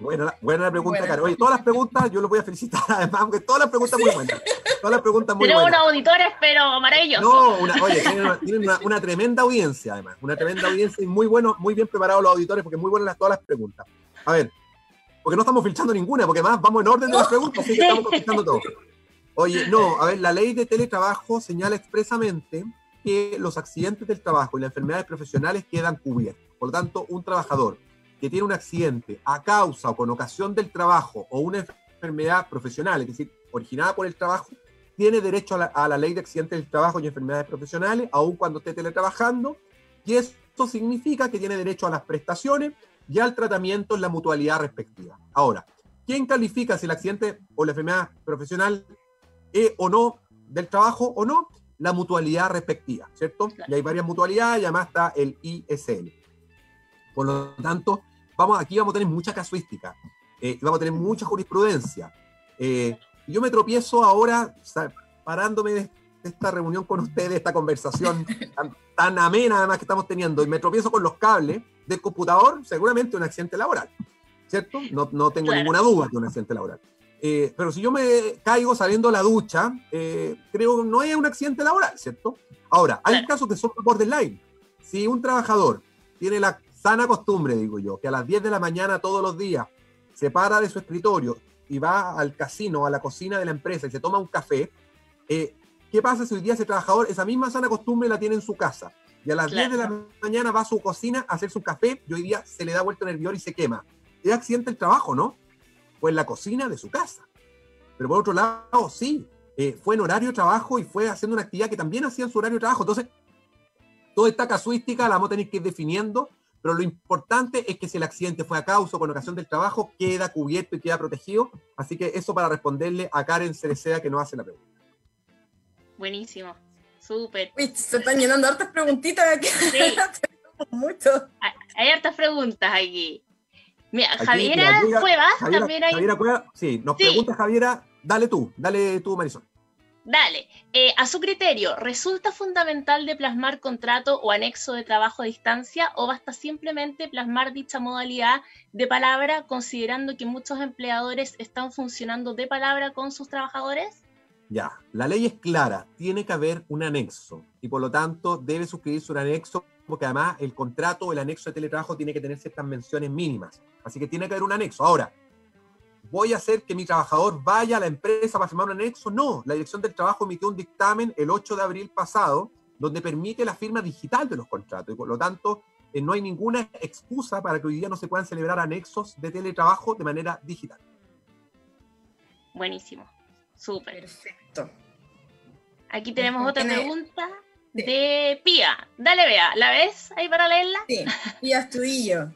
Buena, buena la pregunta, Caro. Oye, todas las preguntas yo los voy a felicitar, *laughs* además, porque todas las preguntas muy buenas. Todas las preguntas muy Tenemos unos auditores, pero maravillosos. No, una, oye, tienen, una, tremenda audiencia, además. Una tremenda audiencia y muy bueno, muy bien preparados los auditores, porque muy buenas todas las preguntas. A ver, porque no estamos filtrando ninguna, porque más vamos en orden de las preguntas, así que estamos filtrando todo. Oye, no, a ver, la ley de teletrabajo señala expresamente que los accidentes del trabajo y las enfermedades profesionales quedan cubiertos. Por lo tanto, un trabajador que tiene un accidente a causa o con ocasión del trabajo o una enfermedad profesional, es decir, originada por el trabajo, tiene derecho a la, ley de accidentes del trabajo y enfermedades profesionales, aun cuando esté teletrabajando, y esto significa que tiene derecho a las prestaciones y al tratamiento en la mutualidad respectiva. Ahora, ¿quién califica si el accidente o la enfermedad profesional es o no del trabajo o no? La mutualidad respectiva, ¿cierto? Y hay varias mutualidades y además está el ISL. Por lo tanto, vamos, aquí vamos a tener mucha casuística, eh, vamos a tener mucha jurisprudencia. Eh, yo me tropiezo ahora parándome esta reunión con ustedes, esta conversación *laughs* tan, amena además que estamos teniendo, y me tropiezo con los cables del computador, seguramente un accidente laboral, ¿cierto? No, no tengo ninguna duda que un accidente laboral. Eh, pero si yo me caigo saliendo a la ducha, eh, creo que no es un accidente laboral, ¿cierto? Ahora, hay casos que son borderline. Si un trabajador tiene la sana costumbre, digo yo, que a las 10 de la mañana todos los días se para de su escritorio y va al casino, a la cocina de la empresa y se toma un café, eh, ¿qué pasa si hoy día ese trabajador esa misma sana costumbre la tiene en su casa? Y a las 10 de la mañana va a su cocina a hacer su café y hoy día se le da vuelta el y se quema. Es accidente el trabajo, ¿no? Fue en la cocina de su casa. Pero por otro lado, sí, eh, fue en horario de trabajo y fue haciendo una actividad que también hacía en su horario de trabajo. Entonces, toda esta casuística la vamos a tener que ir definiendo pero lo importante es que si el accidente fue a causa o con ocasión del trabajo, queda cubierto y queda protegido. Así que eso para responderle a Karen Cerecea que nos hace la pregunta. Buenísimo, súper. se están llenando hartas preguntitas aquí. Sí. *laughs* Mucho. Hay, hartas preguntas aquí. Mira, Javiera Cuevas también hay. Javiera Cuevas, sí, nos pregunta Javiera, dale tú, dale tú, Marisol. Dale, eh, a su criterio, ¿resulta fundamental de plasmar contrato o anexo de trabajo a distancia o basta simplemente plasmar dicha modalidad de palabra considerando que muchos empleadores están funcionando de palabra con sus trabajadores? Ya, la ley es clara, tiene que haber un anexo y por lo tanto debe suscribirse un anexo porque además el contrato el anexo de teletrabajo tiene que tener ciertas menciones mínimas, así que tiene que haber un anexo. Ahora, voy a hacer que mi trabajador vaya a la empresa para firmar un anexo. No, la Dirección del Trabajo emitió un dictamen el 8 de abril pasado donde permite la firma digital de los contratos y por lo tanto eh, no hay ninguna excusa para que hoy día no se puedan celebrar anexos de teletrabajo de manera digital. Buenísimo, súper. Perfecto. Aquí tenemos otra pregunta de Pía. Dale, vea, ¿la ves ahí para leerla? Sí, Pía Estudillo.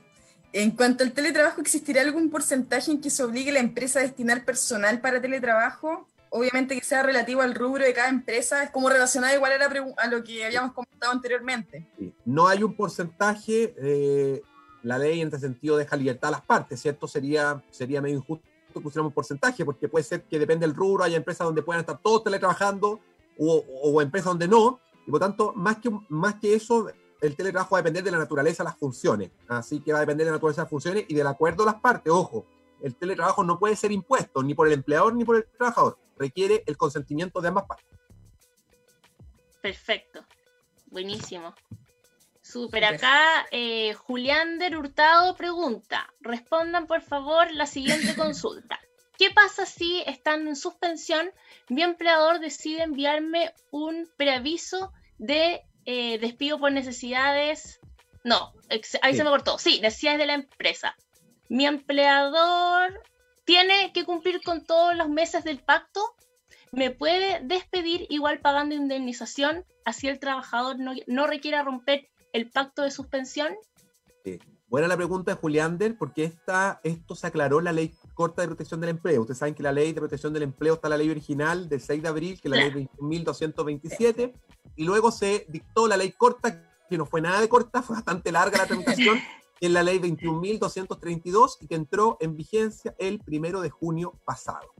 En cuanto al teletrabajo, ¿existirá algún porcentaje en que se obligue a la empresa a destinar personal para teletrabajo? Obviamente que sea relativo al rubro de cada empresa, es como relacionado igual a, lo que habíamos comentado anteriormente. No hay un porcentaje, eh, la ley en este sentido deja libertad a las partes, ¿cierto? Sería, sería medio injusto que pusiéramos un porcentaje, porque puede ser que depende del rubro, hay empresas donde puedan estar todos teletrabajando o, o empresas donde no, y por tanto, más que, más que eso, el teletrabajo va a depender de la naturaleza de las funciones. Así que va a depender de la naturaleza de las funciones y del acuerdo de las partes. Ojo, el teletrabajo no puede ser impuesto ni por el empleador ni por el trabajador. Requiere el consentimiento de ambas partes. Perfecto. Buenísimo. Super. Acá eh, Julián Hurtado pregunta, respondan por favor la siguiente *laughs* consulta. ¿Qué pasa si están en suspensión? Mi empleador decide enviarme un preaviso de eh, despido por necesidades. No, ahí se me cortó. Sí, necesidades de la empresa. Mi empleador tiene que cumplir con todos los meses del pacto. Me puede despedir igual pagando indemnización, así el trabajador no, no requiera romper el pacto de suspensión. Sí. Buena la pregunta de Juliander, porque esta, esto se aclaró en la ley corta de protección del empleo. Ustedes saben que la ley de protección del empleo está la ley original del 6 de abril, que es la ley 21.227, y luego se dictó la ley corta, que no fue nada de corta, *laughs* fue bastante larga la tramitación, *laughs* que es la ley 21.232 y que entró en vigencia el primero de junio pasado.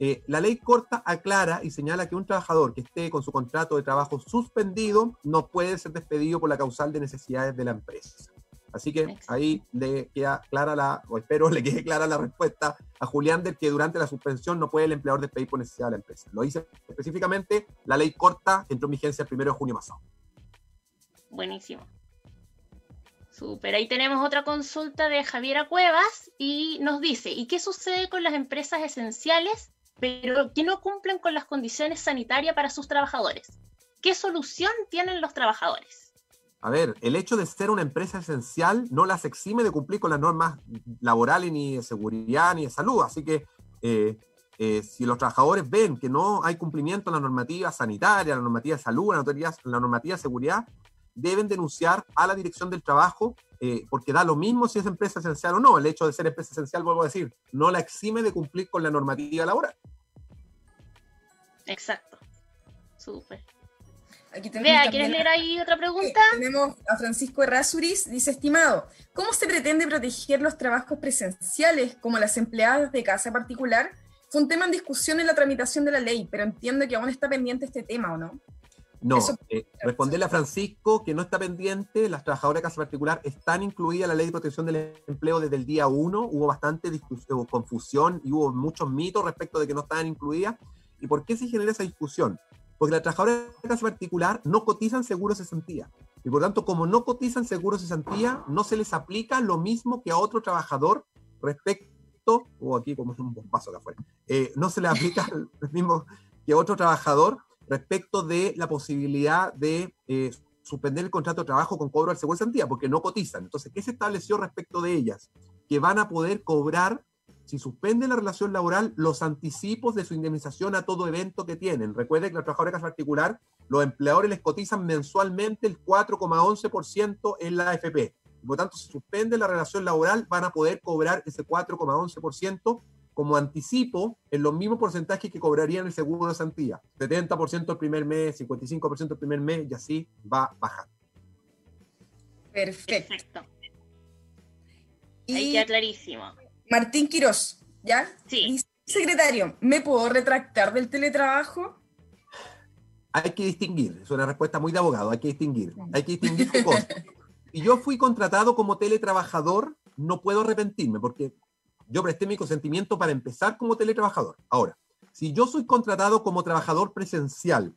Eh, la ley corta aclara y señala que un trabajador que esté con su contrato de trabajo suspendido no puede ser despedido por la causal de necesidades de la empresa. Así que ahí le queda clara la, o espero *laughs* le quede clara la respuesta a Julián de que durante la suspensión no puede el empleador despedir por necesidad de la empresa. Lo dice específicamente la ley corta que entró en vigencia el primero de junio pasado. Buenísimo. Súper, ahí tenemos otra consulta de Javiera Cuevas y nos dice, ¿y qué sucede con las empresas esenciales pero que no cumplen con las condiciones sanitarias para sus trabajadores? ¿Qué solución tienen los trabajadores? A ver, el hecho de ser una empresa esencial no las exime de cumplir con las normas laborales ni de seguridad ni de salud. Así que eh, eh, si los trabajadores ven que no hay cumplimiento en la normativa sanitaria, la normativa de salud, la normativa, de seguridad, deben denunciar a la dirección del trabajo, eh, porque da lo mismo si es empresa esencial o no. El hecho de ser empresa esencial, vuelvo a decir, no la exime de cumplir con la normativa laboral. Exacto. Súper. Aquí tenemos ¿quieres leer ahí otra pregunta? tenemos a Francisco Errázuriz, dice, estimado, ¿cómo se pretende proteger los trabajos presenciales como las empleadas de casa particular fue un tema en discusión en la tramitación de la ley, pero entiendo que aún está pendiente este tema, ¿o no? No, eh, responderle a Francisco que no está pendiente, las trabajadoras de casa particular están incluidas en la ley de protección del empleo desde el día 1, hubo bastante discusión, confusión y hubo muchos mitos respecto de que no estaban incluidas. ¿Y por qué se genera esa discusión? Porque las trabajadoras de casa particular no cotizan seguro cesantía. Y por tanto, como no cotizan seguro cesantía, no se les aplica lo mismo que a otro trabajador respecto, o aquí como es un paso acá afuera, eh, no se le aplica *laughs* lo mismo que a otro trabajador respecto de la posibilidad de eh, suspender el contrato de trabajo con cobro al seguro de cesantía, porque no cotizan. Entonces, ¿qué se estableció respecto de ellas? Que van a poder cobrar, si suspenden la relación laboral, los anticipos de su indemnización a todo evento que tienen. Recuerden que los trabajadores de particular, los empleadores les cotizan mensualmente el 4,11% en la AFP. Por lo tanto, si suspenden la relación laboral, van a poder cobrar ese 4,11% como anticipo en los mismos porcentajes que cobrarían el seguro de Santilla. 70% el primer mes, 55% el primer mes y así va bajando. Perfecto. Y Ahí queda clarísimo. Martín Quirós, ¿ya? Sí. Secretario, ¿me puedo retractar del teletrabajo? Hay que distinguir, es una respuesta muy de abogado, hay que distinguir. Hay que distinguir qué cosa. *laughs* Si yo fui contratado como teletrabajador, no puedo arrepentirme porque yo presté mi consentimiento para empezar como teletrabajador. Ahora, si yo soy contratado como trabajador presencial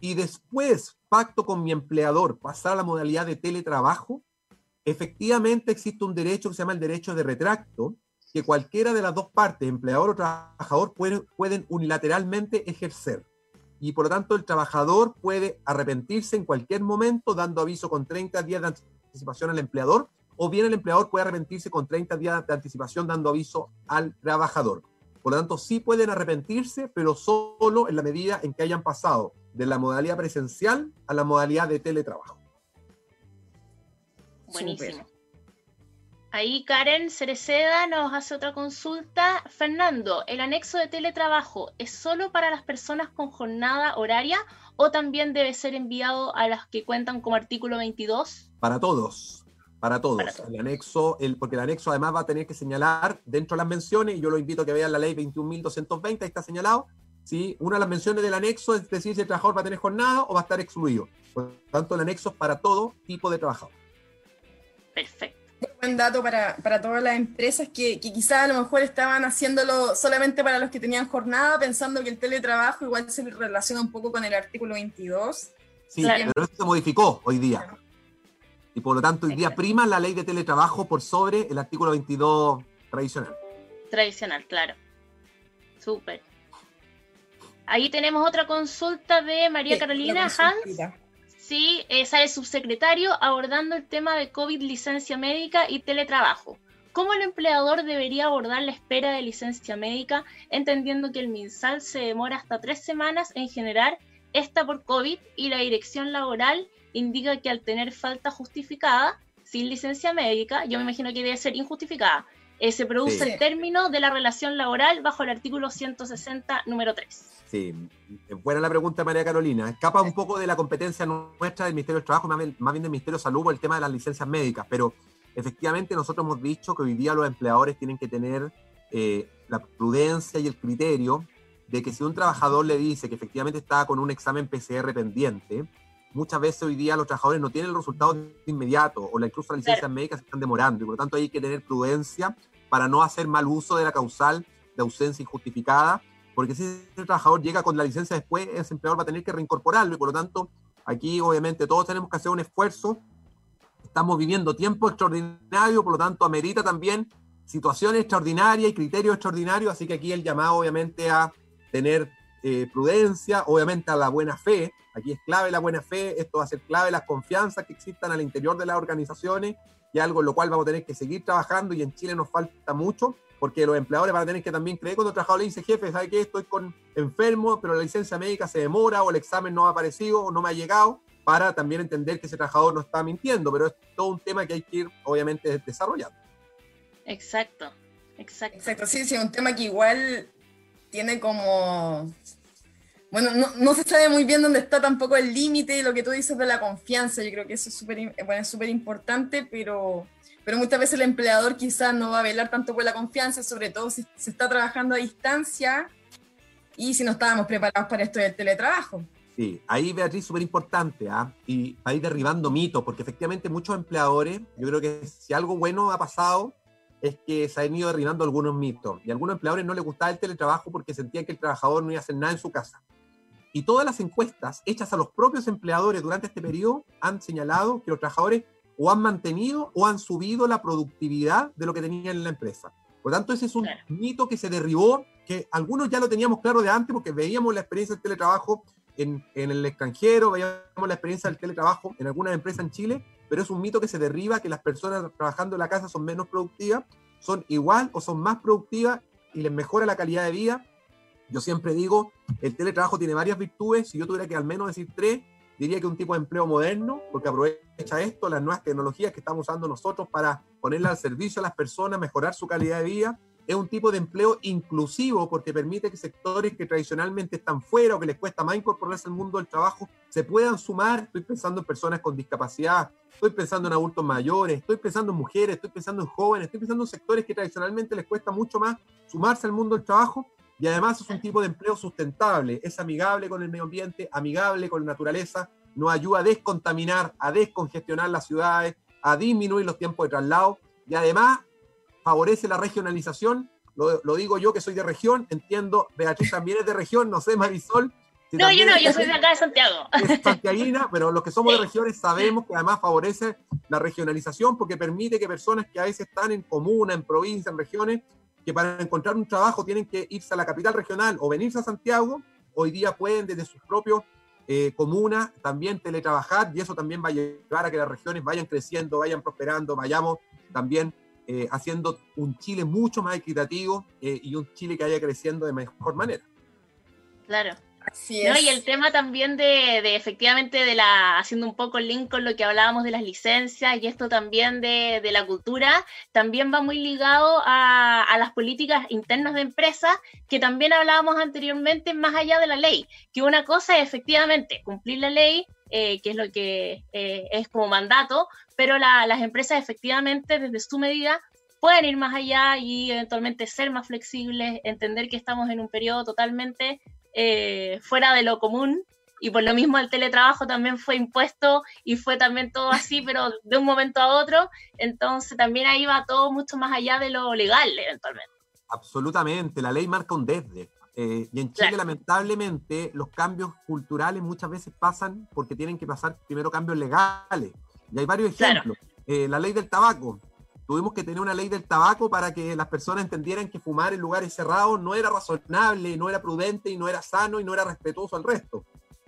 y después pacto con mi empleador pasar a la modalidad de teletrabajo, efectivamente existe un derecho que se llama el derecho de retracto, que cualquiera de las dos partes, empleador o trabajador, pueden unilateralmente ejercer. Y por lo tanto el trabajador puede arrepentirse en cualquier momento dando aviso con 30 días de anticipación al empleador o bien el empleador puede arrepentirse con 30 días de anticipación dando aviso al trabajador. Por lo tanto, sí pueden arrepentirse, pero solo en la medida en que hayan pasado de la modalidad presencial a la modalidad de teletrabajo. Buenísimo. Ahí Karen Cereceda nos hace otra consulta. Fernando, ¿el anexo de teletrabajo es solo para las personas con jornada horaria o también debe ser enviado a las que cuentan como artículo 22? Para todos para todos. El anexo, el, porque el anexo además va a tener que señalar dentro de las menciones, y yo lo invito a que vean la ley 21.220, ahí está señalado, ¿sí? una de las menciones del anexo es decir si el trabajador va a tener jornada o va a estar excluido. Por lo tanto, el anexo es para todo tipo de trabajador. Perfecto. Buen dato para, para todas las empresas que, que quizás a lo mejor estaban haciéndolo solamente para los que tenían jornada, pensando que el teletrabajo igual se relaciona un poco con el artículo 22. Sí, pero esto se modificó hoy día y por lo tanto hoy día prima la ley de teletrabajo por sobre el artículo 22 tradicional. Tradicional, claro. Súper. Ahí tenemos otra consulta de María Carolina Hans. Sí, sale subsecretario abordando el tema de COVID, licencia médica y teletrabajo. ¿Cómo el empleador debería abordar la espera de licencia médica, entendiendo que el MinSal se demora hasta tres semanas en generar esta por COVID y la dirección laboral indica que al tener falta justificada, sin licencia médica, yo me imagino que debe ser injustificada, eh, se produce el término de la relación laboral bajo el artículo 160, número 3. Sí, buena la pregunta, María Carolina. Escapa un poco de la competencia nuestra del Ministerio del Trabajo, más bien, del Ministerio de Salud, por el tema de las licencias médicas, pero efectivamente nosotros hemos dicho que hoy día los empleadores tienen que tener eh, la prudencia y el criterio de que si un trabajador le dice que efectivamente está con un examen PCR pendiente, muchas veces hoy día los trabajadores no tienen el resultado de inmediato o la, incluso las licencias médicas se están demorando y por lo tanto hay que tener prudencia para no hacer mal uso de la causal de ausencia injustificada, porque si el trabajador llega con la licencia después, ese empleador va a tener que reincorporarlo y por lo tanto aquí obviamente todos tenemos que hacer un esfuerzo. Estamos viviendo tiempo extraordinario, por lo tanto amerita también situaciones extraordinarias y criterios extraordinarios, así que aquí el llamado obviamente a tener eh, prudencia, obviamente a la buena fe, Aquí es clave la buena fe, esto va a ser clave las confianzas que existan al interior de las organizaciones y algo en lo cual vamos a tener que seguir trabajando y en Chile nos falta mucho porque los empleadores van a tener que también creer cuando el trabajador le dice, jefe, ¿sabe qué? Estoy con enfermo, pero la licencia médica se demora o el examen no ha aparecido o no me ha llegado, para también entender que ese trabajador no está mintiendo, pero es todo un tema que hay que ir, obviamente, desarrollando. Exacto, exacto. Exacto, sí, sí, un tema que igual tiene como bueno, no, no, se sabe muy bien dónde está tampoco el límite lo que tú dices de la confianza. Yo creo que eso es súper bueno, importante, pero, pero muchas veces el empleador quizás no va a velar tanto por la confianza, sobre todo si se está trabajando a distancia y si no estábamos preparados para esto del teletrabajo. Sí, ahí Beatriz, súper importante, ¿ah? y ahí derribando mitos, porque efectivamente muchos empleadores, yo creo que si algo bueno ha pasado, es que se han ido derribando algunos mitos, y a algunos empleadores no les gustaba el teletrabajo porque sentían que el trabajador no iba a hacer nada en su casa. Y todas las encuestas hechas a los propios empleadores durante este periodo han señalado que los trabajadores o han mantenido o han subido la productividad de lo que tenían en la empresa. Por lo tanto, ese es un mito que se derribó, que algunos ya lo teníamos claro de antes porque veíamos la experiencia del teletrabajo en, el extranjero, veíamos la experiencia del teletrabajo en algunas empresas en Chile, pero es un mito que se derriba, que las personas trabajando en la casa son menos productivas, son igual o son más productivas y les mejora la calidad de vida. Yo siempre digo, el teletrabajo tiene varias virtudes, si yo tuviera que al menos decir tres, diría que un tipo de empleo moderno, porque aprovecha esto, las nuevas tecnologías que estamos usando nosotros para ponerla al servicio a las personas, mejorar su calidad de vida, es un tipo de empleo inclusivo porque permite que sectores que tradicionalmente están fuera o que les cuesta más incorporarse al mundo del trabajo se puedan sumar. Estoy pensando en personas con discapacidad, estoy pensando en adultos mayores, estoy pensando en mujeres, estoy pensando en jóvenes, estoy pensando en sectores que tradicionalmente les cuesta mucho más sumarse al mundo del trabajo y además es un tipo de empleo sustentable, es amigable con el medio ambiente, amigable con la naturaleza, nos ayuda a descontaminar, a descongestionar las ciudades, a disminuir los tiempos de traslado y además favorece la regionalización. Lo, digo yo que soy de región, entiendo, Beatriz también es de región, no sé, Marisol. no, yo no, yo soy de acá de Santiago. Es santiaguina, pero los que somos de regiones sabemos que además favorece la regionalización porque permite que personas que a veces están en comuna, en provincia, en regiones, que para encontrar un trabajo tienen que irse a la capital regional o venirse a Santiago, hoy día pueden desde sus propios eh, comunas también teletrabajar y eso también va a llevar a que las regiones vayan creciendo, vayan prosperando, vayamos también eh, haciendo un Chile mucho más equitativo eh, y un Chile que vaya creciendo de mejor manera. Claro. Y el tema también de, efectivamente de la, haciendo un poco el link con lo que hablábamos de las licencias y esto también de, la cultura, también va muy ligado a, las políticas internas de empresas que también hablábamos anteriormente más allá de la ley, que una cosa es efectivamente cumplir la ley, eh, que es lo que eh, es como mandato, pero las empresas efectivamente desde su medida pueden ir más allá y eventualmente ser más flexibles, entender que estamos en un periodo totalmente eh, fuera de lo común y por lo mismo el teletrabajo también fue impuesto y fue también todo así, *laughs* pero de un momento a otro, entonces también ahí va todo mucho más allá de lo legal eventualmente. Absolutamente, la ley marca un desde. Eh, y en Chile, lamentablemente, los cambios culturales muchas veces pasan porque tienen que pasar primero cambios legales. Y hay varios ejemplos. Eh, la ley del tabaco tuvimos que tener una ley del tabaco para que las personas entendieran que fumar en lugares cerrados no era razonable, no era prudente y no era sano y no era respetuoso al resto.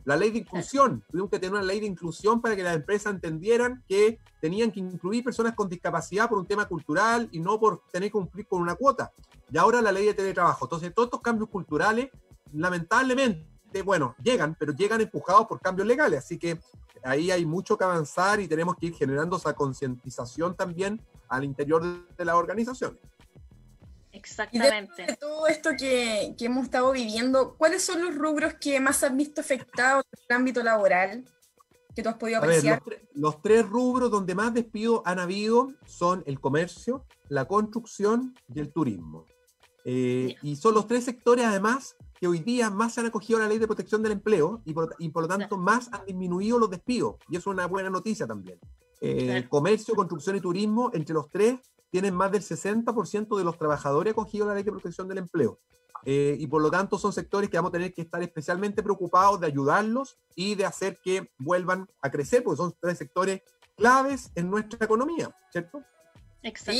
La ley de *laughs* inclusión, tuvimos que tener una ley de inclusión para que las empresas entendieran que tenían que incluir personas con discapacidad por un tema cultural y no por tener que cumplir con una cuota. Y ahora la ley de teletrabajo. Entonces, todos estos cambios culturales, lamentablemente, bueno, llegan, pero llegan empujados por cambios legales. Así que ahí hay mucho que avanzar y tenemos que ir generando esa concientización también al interior de las organizaciones. Exactamente. de todo esto que, que, hemos estado viviendo, ¿cuáles son los rubros que más han visto afectados en el ámbito laboral que tú has podido apreciar? los, tres rubros donde más despidos han habido son el comercio, la construcción y el turismo. Eh, y son los tres sectores, además, que hoy día más se han acogido a la ley de protección del empleo y por, y por lo tanto más han disminuido los despidos. Y eso es una buena noticia también. Eh, comercio, construcción y turismo, entre los tres, tienen más del 60% de los trabajadores acogidos a la ley de protección del empleo. Eh, y por lo tanto son sectores que vamos a tener que estar especialmente preocupados de ayudarlos y de hacer que vuelvan a crecer, porque son tres sectores claves en nuestra economía, ¿cierto? Exacto.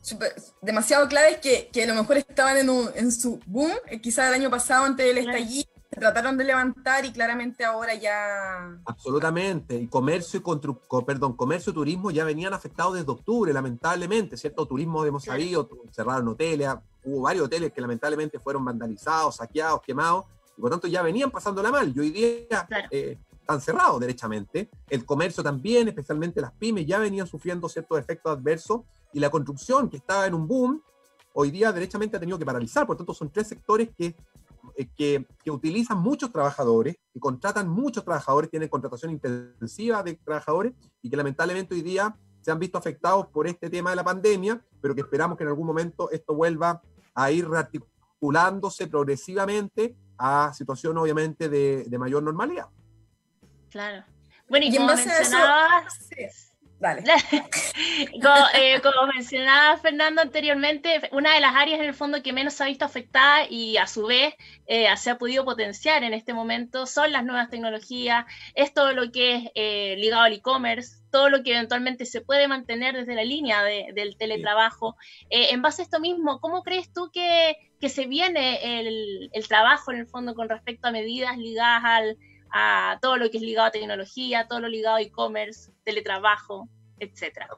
Sí. demasiado claves que, que, a lo mejor estaban en, en su boom, eh, quizá el año pasado antes del estallido, trataron de levantar y claramente ahora ya... Absolutamente. Y comercio y perdón, comercio y turismo ya venían afectados desde octubre, lamentablemente, ¿cierto? Turismo hemos sabido, cerraron hoteles, hubo varios hoteles que lamentablemente fueron vandalizados, saqueados, quemados, y por tanto ya venían pasándola mal. Y hoy día eh, están cerrados derechamente. El comercio también, especialmente las pymes, ya venían sufriendo ciertos efectos adversos y la construcción, que estaba en un boom, hoy día derechamente ha tenido que paralizar. Por tanto, son tres sectores que que, que, utilizan muchos trabajadores, que contratan muchos trabajadores, tienen contratación intensiva de trabajadores y que lamentablemente hoy día se han visto afectados por este tema de la pandemia, pero que esperamos que en algún momento esto vuelva a ir vinculándose progresivamente a situaciones obviamente de, de mayor normalidad. Claro. Bueno, y, como mencionaba, Dale. *laughs* como, eh, como, mencionaba Fernando anteriormente, una de las áreas en el fondo que menos se ha visto afectada y a su vez eh, se ha podido potenciar en este momento son las nuevas tecnologías, es todo lo que es eh, ligado al e-commerce, todo lo que eventualmente se puede mantener desde la línea del teletrabajo. en base a esto mismo, ¿cómo crees tú que, que se viene el, el trabajo en el fondo con respecto a medidas ligadas al a todo lo que es ligado a tecnología, todo lo ligado a e-commerce, teletrabajo, etcétera.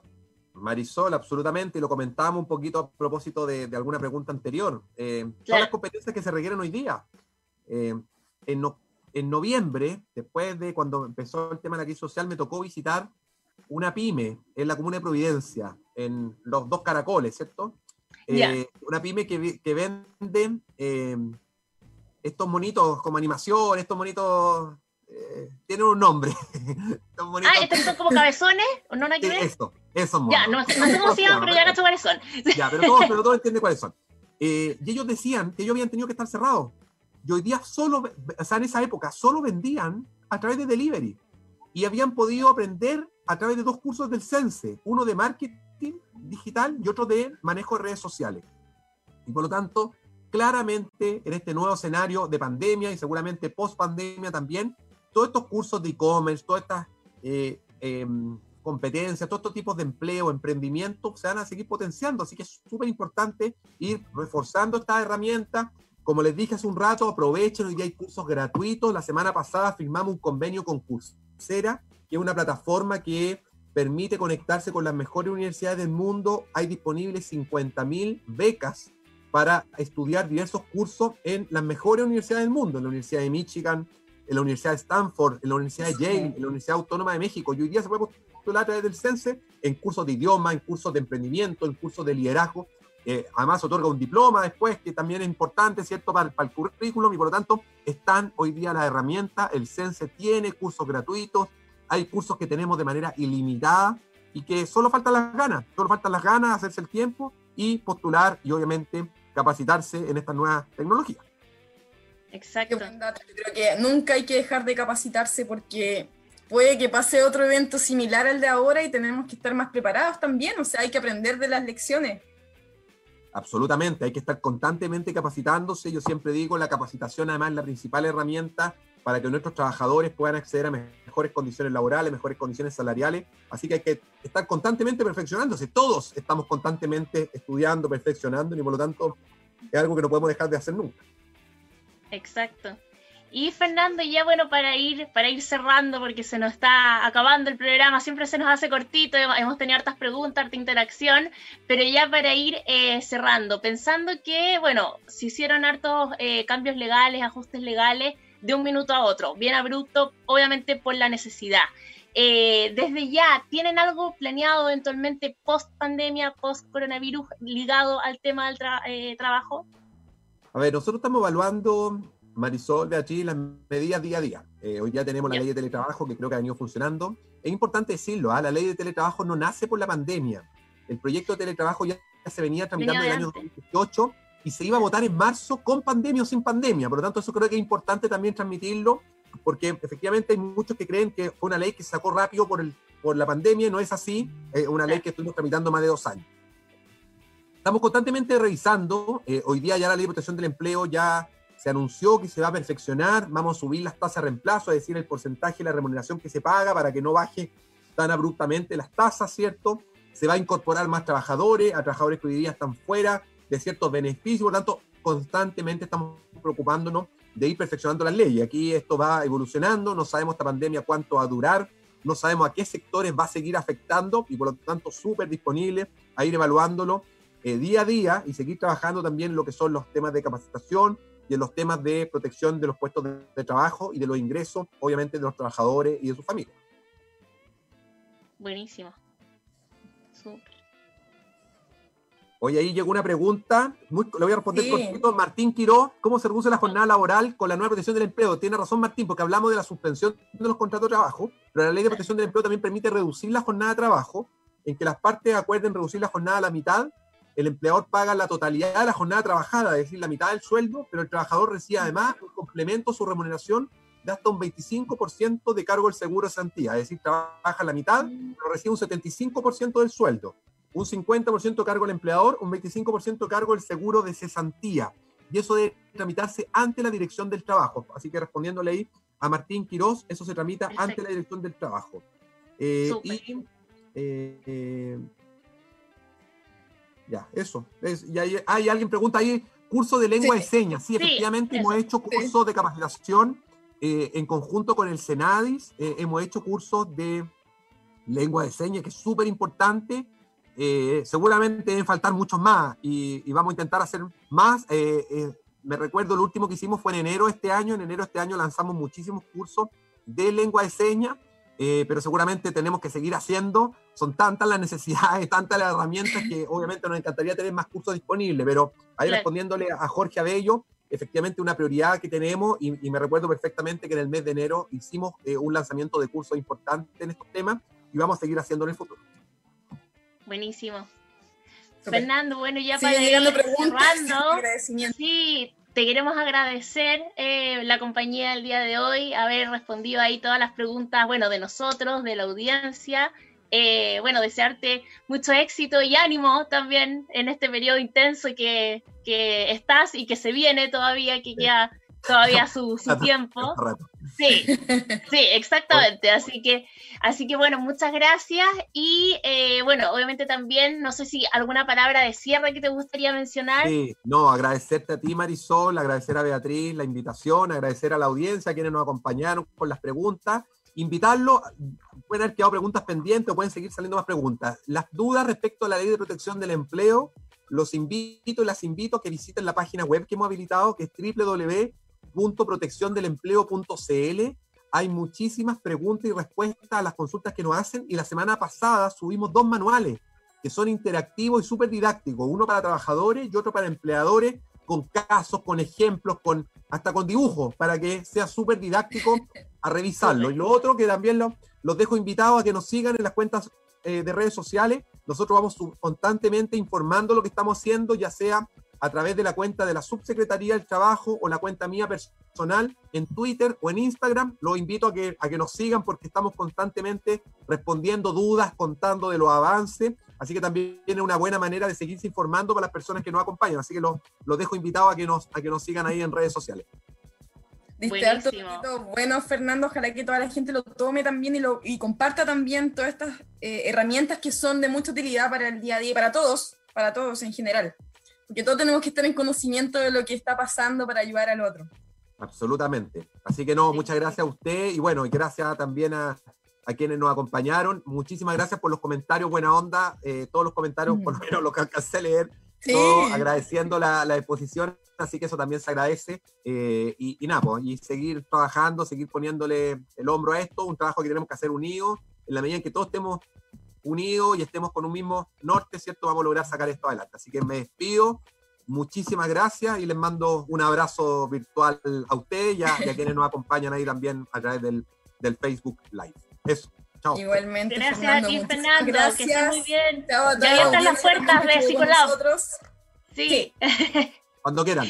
Marisol, absolutamente, lo comentábamos un poquito a propósito de, alguna pregunta anterior. Eh, Son las competencias que se requieren hoy día. Eh, en, en, noviembre, después de cuando empezó el tema de la crisis social, me tocó visitar una pyme en la comuna de Providencia, en los dos caracoles, ¿cierto? Eh, una pyme que, que vende eh, estos monitos como animación, estos monitos eh, tienen un nombre. *laughs* ah, ¿estos son como cabezones? ¿O no hay que ver? Eso, esos monos. Ya, no, no sé cómo se llaman, pero ya cacho cuáles son. *laughs* ya, pero todos, pero *laughs* todos entienden cuáles son. Eh, y ellos decían que ellos habían tenido que estar cerrados. Y hoy día solo, o sea, en esa época, solo vendían a través de delivery. Y habían podido aprender a través de dos cursos del CENSE, uno de marketing digital y otro de manejo de redes sociales. Y por lo tanto, claramente en este nuevo escenario de pandemia y seguramente post pandemia también, todos estos cursos de e-commerce, todas estas eh, em, competencias, todos estos tipos de empleo, emprendimiento, se van a seguir potenciando. Así que es súper importante ir reforzando estas herramientas. Como les dije hace un rato, aprovechen, hoy hay cursos gratuitos. La semana pasada firmamos un convenio con Coursera, que es una plataforma que permite conectarse con las mejores universidades del mundo. Hay disponibles 50.000 becas para estudiar diversos cursos en las mejores universidades del mundo, en la Universidad de Michigan, en la Universidad de Stanford, en la Universidad de Yale, en la Universidad Autónoma de México. Y hoy día se puede postular a través del CENSE en cursos de idioma, en cursos de emprendimiento, en cursos de liderazgo. Eh, además otorga un diploma después, que también es importante, ¿cierto?, para, para, el currículum y por lo tanto están hoy día las herramientas, el CENSE tiene cursos gratuitos, hay cursos que tenemos de manera ilimitada y que solo faltan las ganas, solo faltan las ganas, hacerse el tiempo y postular y obviamente capacitarse en estas nuevas tecnologías. Exacto. creo que nunca hay que dejar de capacitarse porque puede que pase otro evento similar al de ahora y tenemos que estar más preparados también, o sea, hay que aprender de las lecciones. Absolutamente, hay que estar constantemente capacitándose. Yo siempre digo, la capacitación además es la principal herramienta para que nuestros trabajadores puedan acceder a mejores condiciones laborales, mejores condiciones salariales. Así que hay que estar constantemente perfeccionándose. Todos estamos constantemente estudiando, perfeccionando y por lo tanto es algo que no podemos dejar de hacer nunca. Exacto. Y Fernando, ya bueno, para ir, para ir cerrando, porque se nos está acabando el programa, siempre se nos hace cortito, hemos tenido hartas preguntas, harta interacción, pero ya para ir eh, cerrando, pensando que, bueno, se hicieron hartos eh, cambios legales, ajustes legales de un minuto a otro, bien abrupto, obviamente por la necesidad. Eh, desde ya, ¿tienen algo planeado eventualmente post pandemia, post coronavirus ligado al tema del trabajo? A ver, nosotros estamos evaluando Marisol, Beatriz, las medidas día a día. Eh, hoy ya tenemos la ley de teletrabajo que creo que ha venido funcionando. Es importante decirlo, ¿ah? la ley de teletrabajo no nace por la pandemia. El proyecto de teletrabajo ya se venía tramitando en el año 2018 y se iba a votar en marzo con pandemia o sin pandemia. Por lo tanto, eso creo que es importante también transmitirlo, porque efectivamente hay muchos que creen que fue una ley que se sacó rápido por, el, por la pandemia. No es así, es una ley que estuvimos tramitando más de dos años. Estamos constantemente revisando. Eh, hoy día ya la ley de protección del empleo ya se anunció que se va a perfeccionar, vamos a subir las tasas de reemplazo, es decir, el porcentaje de la remuneración que se paga para que no baje tan abruptamente las tasas, ¿cierto? Se va a incorporar más trabajadores, a trabajadores que hoy día están fuera de ciertos beneficios, por lo tanto, constantemente estamos preocupándonos de ir perfeccionando las leyes. Aquí esto va evolucionando, no sabemos esta pandemia cuánto va a durar, no sabemos a qué sectores va a seguir afectando y por lo tanto súper disponible a ir evaluándolo eh, día a día y seguir trabajando también lo que son los temas de capacitación, y en los temas de protección de los puestos de, trabajo y de los ingresos, obviamente, de los trabajadores y de sus familias. Buenísimo. Súper. Hoy ahí llegó una pregunta, muy, le voy a responder sí. Martín Quiró, ¿cómo se reduce la jornada laboral con la nueva protección del empleo? Tiene razón Martín, porque hablamos de la suspensión de los contratos de trabajo, pero la ley de protección del empleo también permite reducir la jornada de trabajo, en que las partes acuerden reducir la jornada a la mitad el empleador paga la totalidad de la jornada trabajada, es decir, la mitad del sueldo, pero el trabajador recibe además un complemento a su remuneración de hasta un 25% de cargo del seguro de santía, es decir, trabaja la mitad, pero recibe un 75% del sueldo, un 50% cargo del empleador, un 25% cargo del seguro de cesantía. Y eso debe tramitarse ante la dirección del trabajo. Así que respondiéndole ahí a Martín Quirós, eso se tramita ante la dirección del trabajo. Eh, y eh, eh, ya, eso. Es, y hay, hay, alguien pregunta ahí, curso de lengua de señas. Sí, efectivamente hemos hecho cursos de capacitación eh, en conjunto con el Senadis. Eh, hemos hecho cursos de lengua de señas, que es súper importante. Eh, seguramente deben faltar muchos más y, y, vamos a intentar hacer más. me recuerdo, el último que hicimos fue en enero de este año. En enero de este año lanzamos muchísimos cursos de lengua de señas eh, pero seguramente tenemos que seguir haciendo. Son tantas las necesidades, *laughs* tantas las herramientas que obviamente nos encantaría tener más cursos disponibles, pero ahí respondiéndole a Jorge Abello, efectivamente una prioridad que tenemos y, y, me recuerdo perfectamente que en el mes de enero hicimos eh, un lanzamiento de cursos importante en estos temas y vamos a seguir haciendo en el futuro. Buenísimo. Fernando, bueno, ya para ir cerrando, sí, te queremos agradecer eh, la compañía del día de hoy, haber respondido ahí todas las preguntas, bueno, de nosotros, de la audiencia. Eh, bueno, desearte mucho éxito y ánimo también en este periodo intenso que, que estás y que se viene todavía, que ya todavía *laughs* su, su tiempo. Sí, *laughs* sí, exactamente. Así que, así que bueno, muchas gracias. Y eh, bueno, obviamente también, no sé si alguna palabra de cierre que te gustaría mencionar. Sí, no, agradecerte a ti, Marisol, agradecer a Beatriz la invitación, agradecer a la audiencia, a quienes nos acompañaron con las preguntas. Invitarlo, pueden haber quedado preguntas pendientes o pueden seguir saliendo más preguntas. Las dudas respecto a la ley de protección del empleo, los invito y las invito a que visiten la página web que hemos habilitado, que es www www.protecciondelempleo.cl. Hay muchísimas preguntas y respuestas a las consultas que nos hacen y la semana pasada subimos dos manuales que son interactivos y súper didácticos, uno para trabajadores y otro para empleadores, con casos, con ejemplos, con hasta con dibujos, para que sea súper didáctico a revisarlo. Y lo otro que también lo, los dejo invitados a que nos sigan en las cuentas eh, de redes sociales. Nosotros vamos constantemente informando lo que estamos haciendo, ya sea a través de la cuenta de la Subsecretaría del Trabajo o la cuenta mía personal en Twitter o en Instagram. Los invito a que, a que nos sigan porque estamos constantemente respondiendo dudas, contando de los avances. Así que también tiene una buena manera de seguirse informando para las personas que nos acompañan. Así que los, los dejo invitados a que, nos, a que nos sigan ahí en redes sociales. bueno, Fernando, ojalá que toda la gente lo tome también y, lo, y comparta también todas estas eh, herramientas que son de mucha utilidad para el día a día, para todos, para todos en general porque todos tenemos que estar en conocimiento de lo que está pasando para ayudar al otro. Absolutamente. Así que no, muchas gracias a usted y bueno, y gracias también a, a quienes nos acompañaron. Muchísimas gracias por los comentarios, buena onda, eh, todos los comentarios, por lo menos lo que alcancé a leer, sí. agradeciendo la, la, exposición, así que eso también se agradece. Eh, y, y, nada, pues, y seguir trabajando, seguir poniéndole el hombro a esto, un trabajo que tenemos que hacer unidos, en la medida en que todos estemos unidos y estemos con un mismo norte, ¿cierto? Vamos a lograr sacar esto adelante. Así que me despido. Muchísimas gracias y les mando un abrazo virtual a ustedes y a, y a quienes nos acompañan ahí también a través del, del Facebook Live. Eso. Chao. Igualmente. Gracias Fernando, a ti, Fernando. Gracias. Que estés muy bien. Chao, ya abiertas las puertas de Psicolab. Sí. sí. *laughs* Cuando quieran.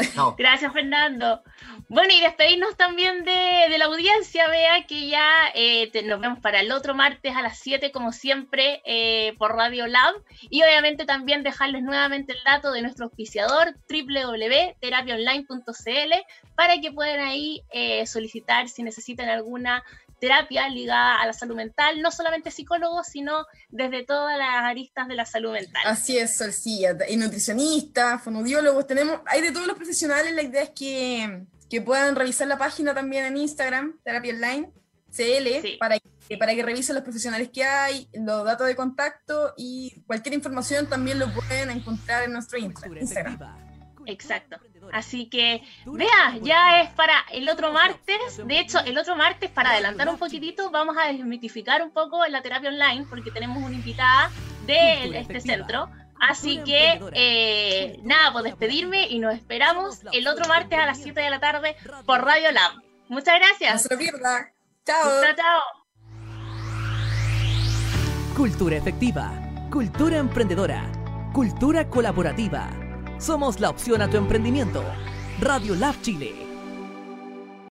*laughs* Gracias, Fernando. Bueno, y despedirnos también de, la audiencia, vea que ya eh, nos vemos para el otro martes a las 7, como siempre, eh, por Radio Lab. Y obviamente también dejarles nuevamente el dato de nuestro auspiciador, www.terapiaonline.cl, para que puedan ahí eh, solicitar si necesitan alguna terapia ligada a la salud mental, no solamente psicólogos, sino desde todas las aristas de la salud mental. Así es, Solcilla, y nutricionistas, fonodiólogos, tenemos, hay de todos los profesionales, la idea es que, que puedan revisar la página también en Instagram, Terapia Online, CL, sí. para, que, para que revisen los profesionales que hay, los datos de contacto y cualquier información también lo pueden encontrar en nuestro Instagram. Exacto. Así que, vea, ya es para el otro martes. De hecho, el otro martes, para adelantar un poquitito, vamos a desmitificar un poco la terapia online, porque tenemos una invitada de este centro. Así que, eh, nada, pues despedirme y nos esperamos el otro martes a las 7 de la tarde por Radio Lab. Muchas gracias. No se. Chao. Chao, chao. Cultura efectiva. Cultura emprendedora cultura colaborativa. Somos la opción a tu emprendimiento. Radio Lab Chile